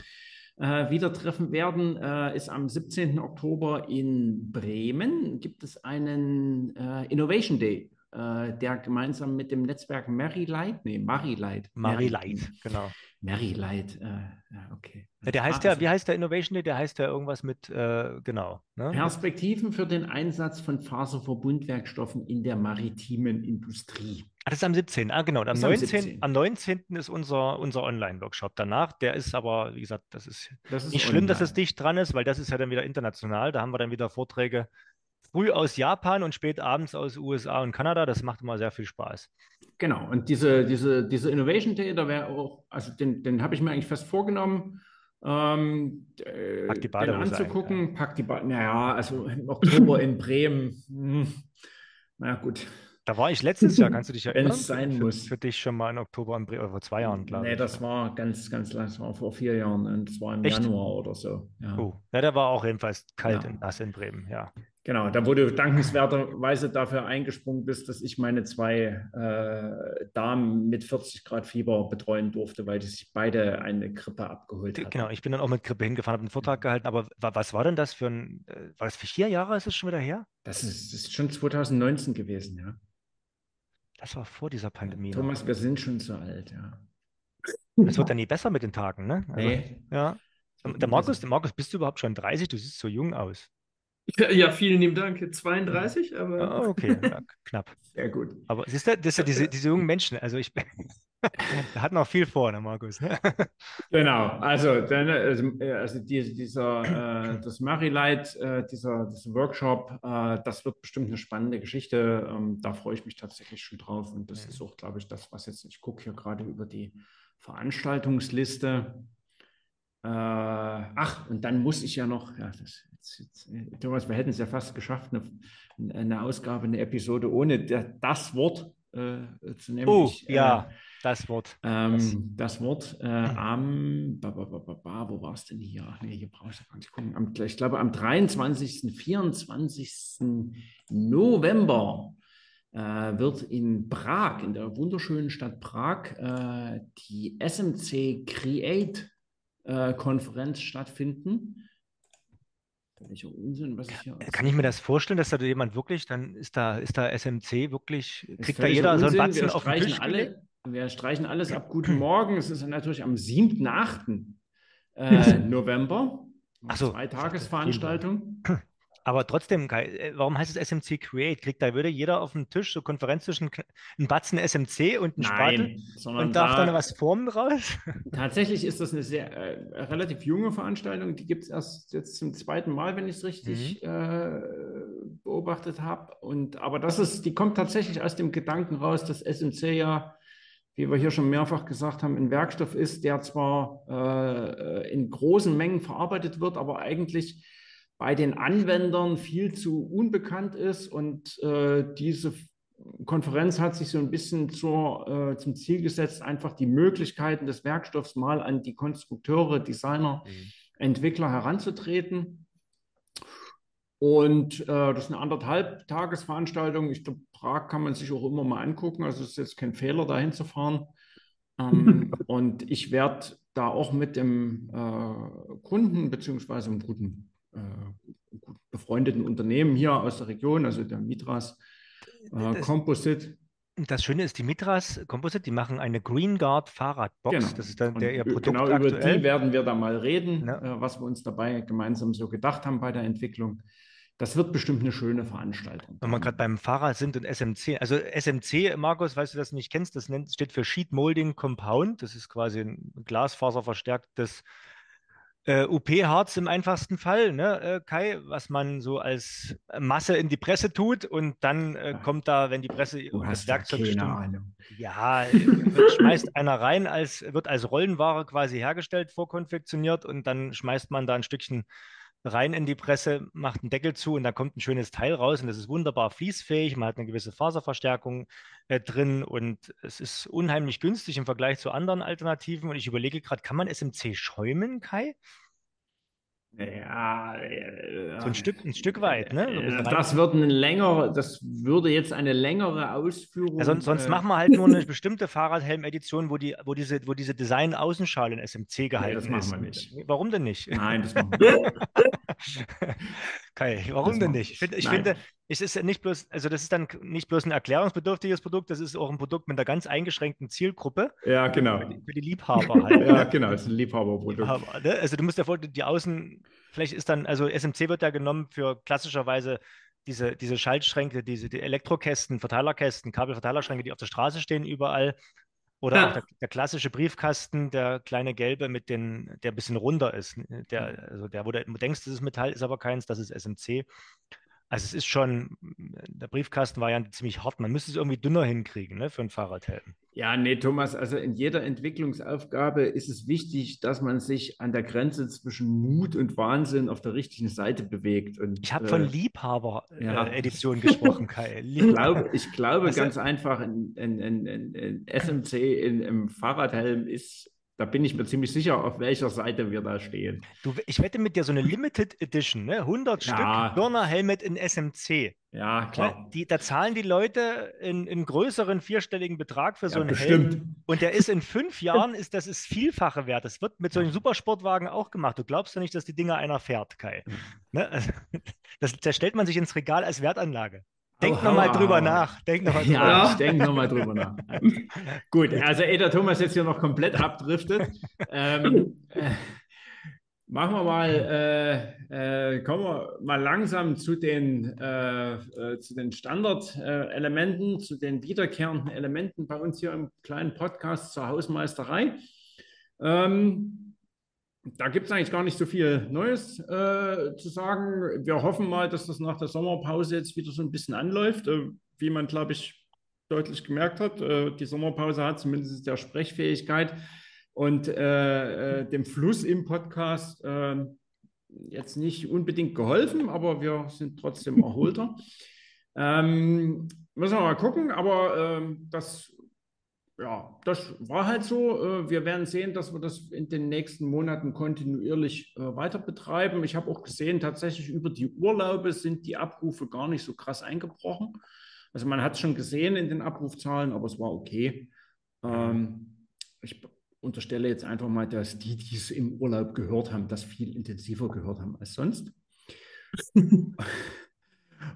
äh, wieder treffen werden, äh, ist am 17. Oktober in Bremen. Gibt es einen äh, Innovation Day der gemeinsam mit dem Netzwerk Mary Light, nee, Mary Light.
Mary Light, genau.
Mary Light, äh, okay.
Der heißt ah, ja, also, wie heißt der Innovation Day? Der heißt ja irgendwas mit, äh, genau.
Ne? Perspektiven für den Einsatz von Faserverbundwerkstoffen in der maritimen Industrie.
Ah, das ist am 17. Ah, genau. Am 19. Am, 17. am 19. ist unser, unser Online-Workshop danach. Der ist aber, wie gesagt, das ist, das ist nicht online. schlimm, dass es dicht dran ist, weil das ist ja dann wieder international. Da haben wir dann wieder Vorträge früh aus Japan und spät abends aus USA und Kanada. Das macht immer sehr viel Spaß.
Genau, und diese, diese, diese Innovation Day, da wäre auch, also den, den habe ich mir eigentlich fest vorgenommen, ähm,
pack die den
anzugucken. Ein, ja. Pack die Bade, naja, also im Oktober in Bremen. Hm, na gut.
Da war ich letztes Jahr, kannst du dich erinnern?
Wenn es sein
für,
muss.
Für dich schon mal in Oktober in Bremen, vor zwei Jahren, glaube
nee, ich. Nee, das war ganz, ganz lang, das war vor vier Jahren und das war im Echt? Januar oder so.
Ja. Oh, ja, da war auch jedenfalls kalt ja. und nass in Bremen, ja.
Genau, da wo du dankenswerterweise dafür eingesprungen bist, dass ich meine zwei äh, Damen mit 40 Grad Fieber betreuen durfte, weil die sich beide eine Grippe abgeholt haben.
Genau, ich bin dann auch mit Grippe hingefahren, habe einen Vortrag gehalten, aber was war denn das für ein, äh, war das für vier Jahre, ist es schon wieder her?
Das ist, das ist schon 2019 gewesen, ja.
Das war vor dieser Pandemie.
Thomas, noch. wir sind schon so alt, ja.
Es wird dann nie besser mit den Tagen, ne?
Also, nee.
Ja. Der Markus, der Markus, bist du überhaupt schon 30? Du siehst so jung aus.
Ja, vielen lieben Dank. 32, aber.
Oh, okay, ja, knapp.
Sehr gut.
Aber siehst du, das ist ja diese, diese jungen Menschen. Also ich der hat noch viel vor, der Markus.
genau, also, dann, also, also die, dieser, äh, das Marilight, äh, dieser, dieser Workshop, äh, das wird bestimmt eine spannende Geschichte. Ähm, da freue ich mich tatsächlich schon drauf. Und das ist auch, glaube ich, das, was jetzt, ich gucke hier gerade über die Veranstaltungsliste. Äh, ach, und dann muss ich ja noch, ja, das, jetzt, jetzt, äh, Thomas, wir hätten es ja fast geschafft, eine, eine Ausgabe, eine Episode ohne das Wort äh, zu nehmen.
Oh, ich, ja, das Wort.
Ähm, das, das, Wort äh, am, ba, ba, ba, wo war es denn hier? Nee, hier brauche ich gar nicht gucken. Am, ich glaube, am 23., 24. November äh, wird in Prag, in der wunderschönen Stadt Prag, äh, die SMC Create äh, Konferenz stattfinden.
Welcher Unsinn, was ich hier Kann ich mir das vorstellen, dass da jemand wirklich, dann ist da, ist da SMC wirklich, kriegt da jeder Unsinn. so einen Batzen
wir auf den Tisch alle, Wir streichen alles ab. Guten Morgen. Es ist natürlich am 7., 8. Äh, November.
Ach so,
Zwei Tagesveranstaltung.
Aber trotzdem, äh, warum heißt es SMC Create? Kriegt da würde jeder auf dem Tisch so Konferenztischen einen Batzen SMC und einen Spatel und darf da, dann was formen raus?
Tatsächlich ist das eine sehr äh, relativ junge Veranstaltung. Die gibt es erst jetzt zum zweiten Mal, wenn ich es richtig mhm. äh, beobachtet habe. aber das ist, die kommt tatsächlich aus dem Gedanken raus, dass SMC ja wie wir hier schon mehrfach gesagt haben, ein Werkstoff ist, der zwar äh, in großen Mengen verarbeitet wird, aber eigentlich bei den Anwendern viel zu unbekannt ist. Und äh, diese Konferenz hat sich so ein bisschen zur, äh, zum Ziel gesetzt, einfach die Möglichkeiten des Werkstoffs mal an die Konstrukteure, Designer, mhm. Entwickler heranzutreten. Und äh, das ist eine anderthalb Tagesveranstaltung. Ich glaube, Prag kann man sich auch immer mal angucken. Also es ist jetzt kein Fehler, dahin zu fahren. Ähm, und ich werde da auch mit dem äh, Kunden beziehungsweise einem guten äh, befreundeten Unternehmen hier aus der Region, also der Mitras äh, Composite.
Das Schöne ist, die Mitras Composite, die machen eine Green Guard Fahrradbox.
Genau.
Das ist dann
der ihr Produkt Genau aktuell. über die werden wir da mal reden, ja. äh, was wir uns dabei gemeinsam so gedacht haben bei der Entwicklung. Das wird bestimmt eine schöne Veranstaltung.
Wenn wir gerade beim Fahrrad sind und SMC, also SMC, Markus, falls du das nicht kennst, das nennt, steht für Sheet Molding Compound. Das ist quasi ein glasfaserverstärktes Äh, UP-Harz im einfachsten Fall, ne, äh, Kai, was man so als Masse in die Presse tut und dann äh, kommt da, wenn die Presse
Du
das
da
Werkzeug
keine
stimmt, ja, schmeißt einer rein, als wird als Rollenware quasi hergestellt, vorkonfektioniert und dann schmeißt man da ein Stückchen rein in die Presse, macht einen Deckel zu und da kommt ein schönes Teil raus und das ist wunderbar fließfähig. Man hat eine gewisse Faserverstärkung äh, drin und es ist unheimlich günstig im Vergleich zu anderen Alternativen. Und ich überlege gerade, kann man SMC schäumen, Kai?
Ja, äh,
So ein Stück, ein Stück weit, ne? So
das wird ein länger, das würde jetzt eine längere Ausführung.
Ja, sonst, sonst
äh,
machen wir halt nur eine bestimmte Fahrradhelm-Edition, wo, die, wo, diese, wo diese Design-Außenschale in SMC gehalten
das machen
ist.
wir nicht.
Warum denn nicht?
Nein, das machen wir nicht.
Kai, warum
Das
denn nicht? Ich, finde, ich finde, es ist ja nicht bloß, also das ist dann nicht bloß ein erklärungsbedürftiges Produkt, das ist auch ein Produkt mit einer ganz eingeschränkten Zielgruppe
Ja, genau.
für die, für die Liebhaber halt.
Ja, genau, das ist ein Liebhaberprodukt.
Liebhaber, ne? Also du musst dir vorstellen, die Außen, vielleicht ist dann, also SMC wird ja genommen für klassischerweise diese, diese Schaltschränke, diese die Elektrokästen, Verteilerkästen, Kabelverteilerschränke, die auf der Straße stehen überall. Oder
Ja.
auch der, der klassische Briefkasten, der kleine gelbe mit den, der ein bisschen runder ist. Der, also der, wo du denkst, das ist Metall, ist aber keins, das ist SMC. Also es ist schon, der Briefkastenvariante ziemlich hart. Man müsste es irgendwie dünner hinkriegen, ne, für einen Fahrradhelm.
Ja, nee, Thomas, also in jeder Entwicklungsaufgabe ist es wichtig, dass man sich an der Grenze zwischen Mut und Wahnsinn auf der richtigen Seite bewegt. Und,
Ich habe von
äh, ja.
Liebhaber-Edition gesprochen, Kai.
Ich glaube, ich glaube
Also-
ganz einfach, ein, ein, ein, ein, ein SMC in, im Fahrradhelm ist, da bin ich mir ziemlich sicher, auf welcher Seite wir da stehen.
Du, ich wette mit dir so eine Limited Edition, ne? 100
Ja.
Stück Birner Helmet in SMC.
Ja,
Ne?
klar.
Die, da zahlen die Leute in, in größeren vierstelligen Betrag für so
Ja,
einen Helm.
bestimmt.
Und der ist in fünf Jahren, ist das ist Vielfache wert. Das wird mit solchen Supersportwagen auch gemacht. Du glaubst ja nicht, dass die Dinger einer fährt, Kai. Ne? Also, Das, das stellt man sich ins Regal als Wertanlage. Denk nochmal drüber nach. Denk noch mal drüber
Ja,
nach.
ich denke nochmal drüber nach. Gut, also der Thomas jetzt hier noch komplett abdriftet, ähm, äh, machen wir mal, äh, äh, kommen wir mal langsam zu den, äh, äh, zu den Standardelementen, zu den wiederkehrenden Elementen bei uns hier im kleinen Podcast zur Hausmeisterei. Ähm, da gibt es eigentlich gar nicht so viel Neues äh, zu sagen. Wir hoffen mal, dass das nach der Sommerpause jetzt wieder so ein bisschen anläuft. Äh, wie man, glaube ich, deutlich gemerkt hat, äh, die Sommerpause hat zumindest der Sprechfähigkeit und äh, äh, dem Fluss im Podcast äh, jetzt nicht unbedingt geholfen, aber wir sind trotzdem erholter. ähm, müssen wir mal gucken, aber das ja, das war halt so. Äh, Wir werden sehen, dass wir das in den nächsten Monaten kontinuierlich äh, weiter betreiben. Ich habe auch gesehen, tatsächlich über die Urlaube sind die Abrufe gar nicht so krass eingebrochen. Also man hat es schon gesehen in den Abrufzahlen, aber es war okay. Ähm, ich unterstelle jetzt einfach mal, dass die, die es im Urlaub gehört haben, das viel intensiver gehört haben als sonst.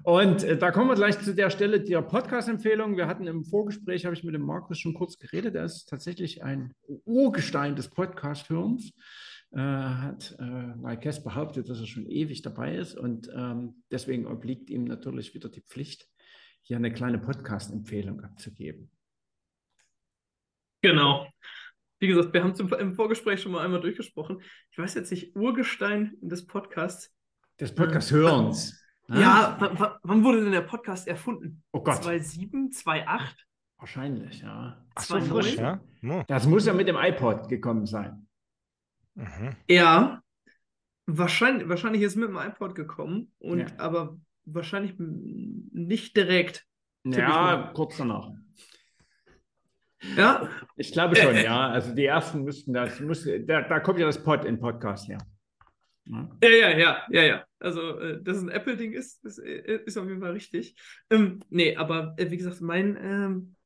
Und äh, da kommen wir gleich zu der Stelle der Podcast-Empfehlung. Wir hatten im Vorgespräch, habe ich mit dem Markus schon kurz geredet, er ist tatsächlich ein Urgestein des Podcast-Hörens. Äh, hat äh, Maikes behauptet, dass er schon ewig dabei ist und ähm, deswegen obliegt ihm natürlich wieder die Pflicht, hier eine kleine Podcast-Empfehlung abzugeben.
Genau. Wie gesagt, wir haben es im, im Vorgespräch schon mal einmal durchgesprochen. Ich weiß jetzt nicht, Urgestein des Podcasts.
Des Podcast-Hörens.
Ja, wa- wa- wann wurde denn der Podcast erfunden?
Oh Gott.
2007, 2008?
Wahrscheinlich, ja.
Ach so,
2009?
frisch, ja? Hm.
Das muss ja mit dem iPod gekommen sein.
Mhm.
Ja, wahrscheinlich, wahrscheinlich ist es mit dem iPod gekommen, und
Ja.
aber wahrscheinlich nicht direkt.
Ja, kurz danach.
Ja,
Ich glaube schon, ja. Also die ersten müssten das, muss, da, da kommt ja das Pod in Podcast her. Ja.
Ja, ja, ja, ja, ja. Also, äh, dass es ein Apple-Ding ist, ist, äh, ist auf jeden Fall richtig. Ähm, nee, aber äh, wie gesagt, mein, ähm,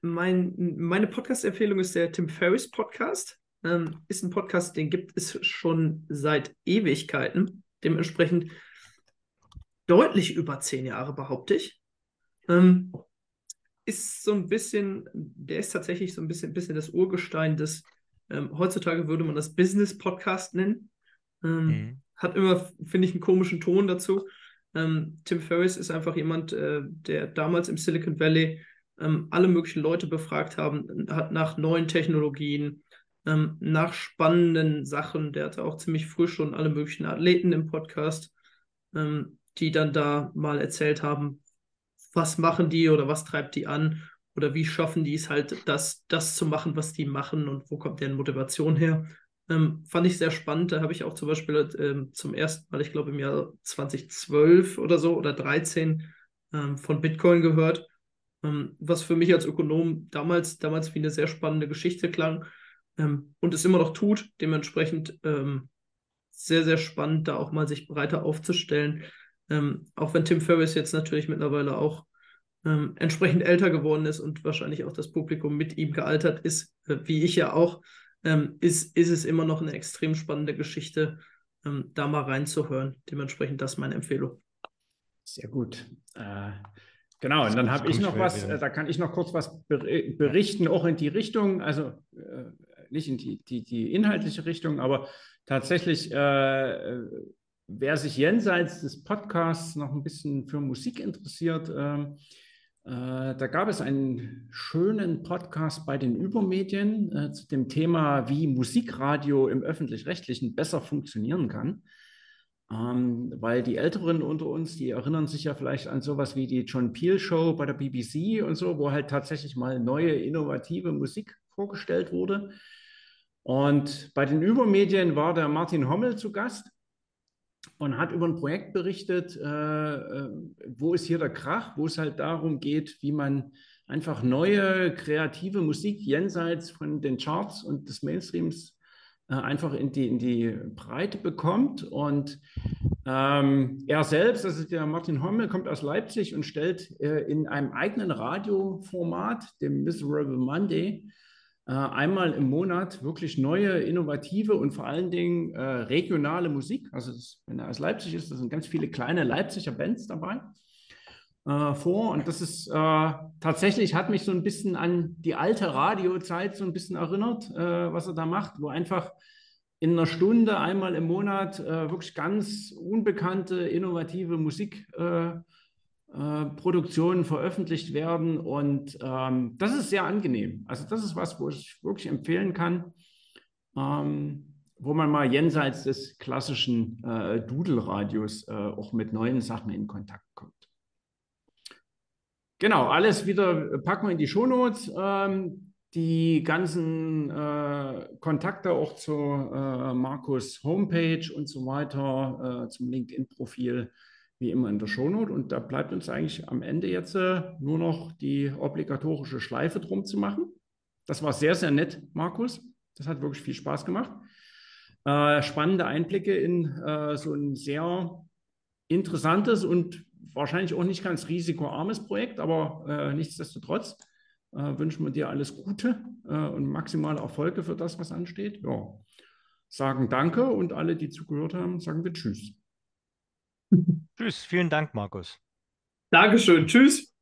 mein, meine Podcast-Empfehlung ist der Tim Ferriss Podcast. Ähm, ist ein Podcast, den gibt es schon seit Ewigkeiten. Dementsprechend deutlich über zehn Jahre, behaupte ich. Ähm, ist so ein bisschen, der ist tatsächlich so ein bisschen, bisschen das Urgestein des, ähm, heutzutage würde man das Business-Podcast nennen. Ähm,
Mhm.
Hat immer, finde ich, einen komischen Ton dazu. Ähm, Tim Ferriss ist einfach jemand, äh, der damals im Silicon Valley ähm, alle möglichen Leute befragt haben, hat nach neuen Technologien, ähm, nach spannenden Sachen. Der hatte auch ziemlich früh schon alle möglichen Athleten im Podcast, ähm, die dann da mal erzählt haben, was machen die oder was treibt die an oder wie schaffen die es halt, das, das zu machen, was die machen und wo kommt deren Motivation her. Ähm, fand ich sehr spannend. Da habe ich auch zum Beispiel ähm, zum ersten Mal, ich glaube im Jahr 2012 oder so oder 13 ähm, von Bitcoin gehört, ähm, was für mich als Ökonom damals, damals wie eine sehr spannende Geschichte klang ähm, und es immer noch tut. Dementsprechend ähm, sehr, sehr spannend, da auch mal sich breiter aufzustellen. auch wenn Tim Ferriss jetzt natürlich mittlerweile auch entsprechend älter geworden ist und wahrscheinlich auch das Publikum mit ihm gealtert ist, äh, wie ich ja auch ähm, ist, ist es immer noch eine extrem spannende Geschichte, ähm, da mal reinzuhören. Dementsprechend das meine Empfehlung.
Sehr gut. Äh, genau, und dann habe ich noch was, äh, da kann ich noch kurz was berichten, auch in die Richtung, also äh, nicht in die, die, die inhaltliche Richtung, aber tatsächlich, äh, wer sich jenseits des Podcasts noch ein bisschen für Musik interessiert, ähm, äh, da gab es einen schönen Podcast bei den Übermedien äh, zu dem Thema, wie Musikradio im öffentlich-rechtlichen besser funktionieren kann. Ähm, weil die Älteren unter uns, die erinnern sich ja vielleicht an sowas wie die John Peel Show bei der BBC und so, wo halt tatsächlich mal neue, innovative Musik vorgestellt wurde. Und bei den Übermedien war der Martin Hommel zu Gast und hat über ein Projekt berichtet, äh, äh, wo ist hier der Krach, wo es halt darum geht, wie man einfach neue kreative Musik jenseits von den Charts und des Mainstreams äh, einfach in die, in die Breite bekommt. Und ähm, er selbst, also der Martin Hommel, kommt aus Leipzig und stellt äh, in einem eigenen Radioformat, dem Miserable Monday, einmal im Monat wirklich neue, innovative und vor allen Dingen äh, regionale Musik. Also das, wenn er aus Leipzig ist, da sind ganz viele kleine Leipziger Bands dabei äh, vor. Und das ist äh, tatsächlich, hat mich so ein bisschen an die alte Radiozeit so ein bisschen erinnert, äh, was er da macht, wo einfach in einer Stunde einmal im Monat äh, wirklich ganz unbekannte, innovative Musik äh, Produktionen veröffentlicht werden. Und ähm, das ist sehr angenehm. Also das ist was, wo ich wirklich empfehlen kann, ähm, wo man mal jenseits des klassischen äh, Doodle-Radios äh, auch mit neuen Sachen in Kontakt kommt. Genau, alles wieder packen wir in die Shownotes. Ähm, die ganzen äh, Kontakte auch zur äh, Markus Homepage und so weiter, äh, zum LinkedIn-Profil wie immer in der Shownote. Und da bleibt uns eigentlich am Ende jetzt äh, nur noch die obligatorische Schleife drum zu machen. Das war sehr, sehr nett, Markus. Das hat wirklich viel Spaß gemacht. Äh, spannende Einblicke in äh, so ein sehr interessantes und wahrscheinlich auch nicht ganz risikoarmes Projekt, aber äh, nichtsdestotrotz äh, wünschen wir dir alles Gute äh, und maximale Erfolge für das, was ansteht. Ja. Sagen Danke und alle, die zugehört haben, sagen wir Tschüss.
Tschüss, vielen Dank, Markus.
Dankeschön, tschüss.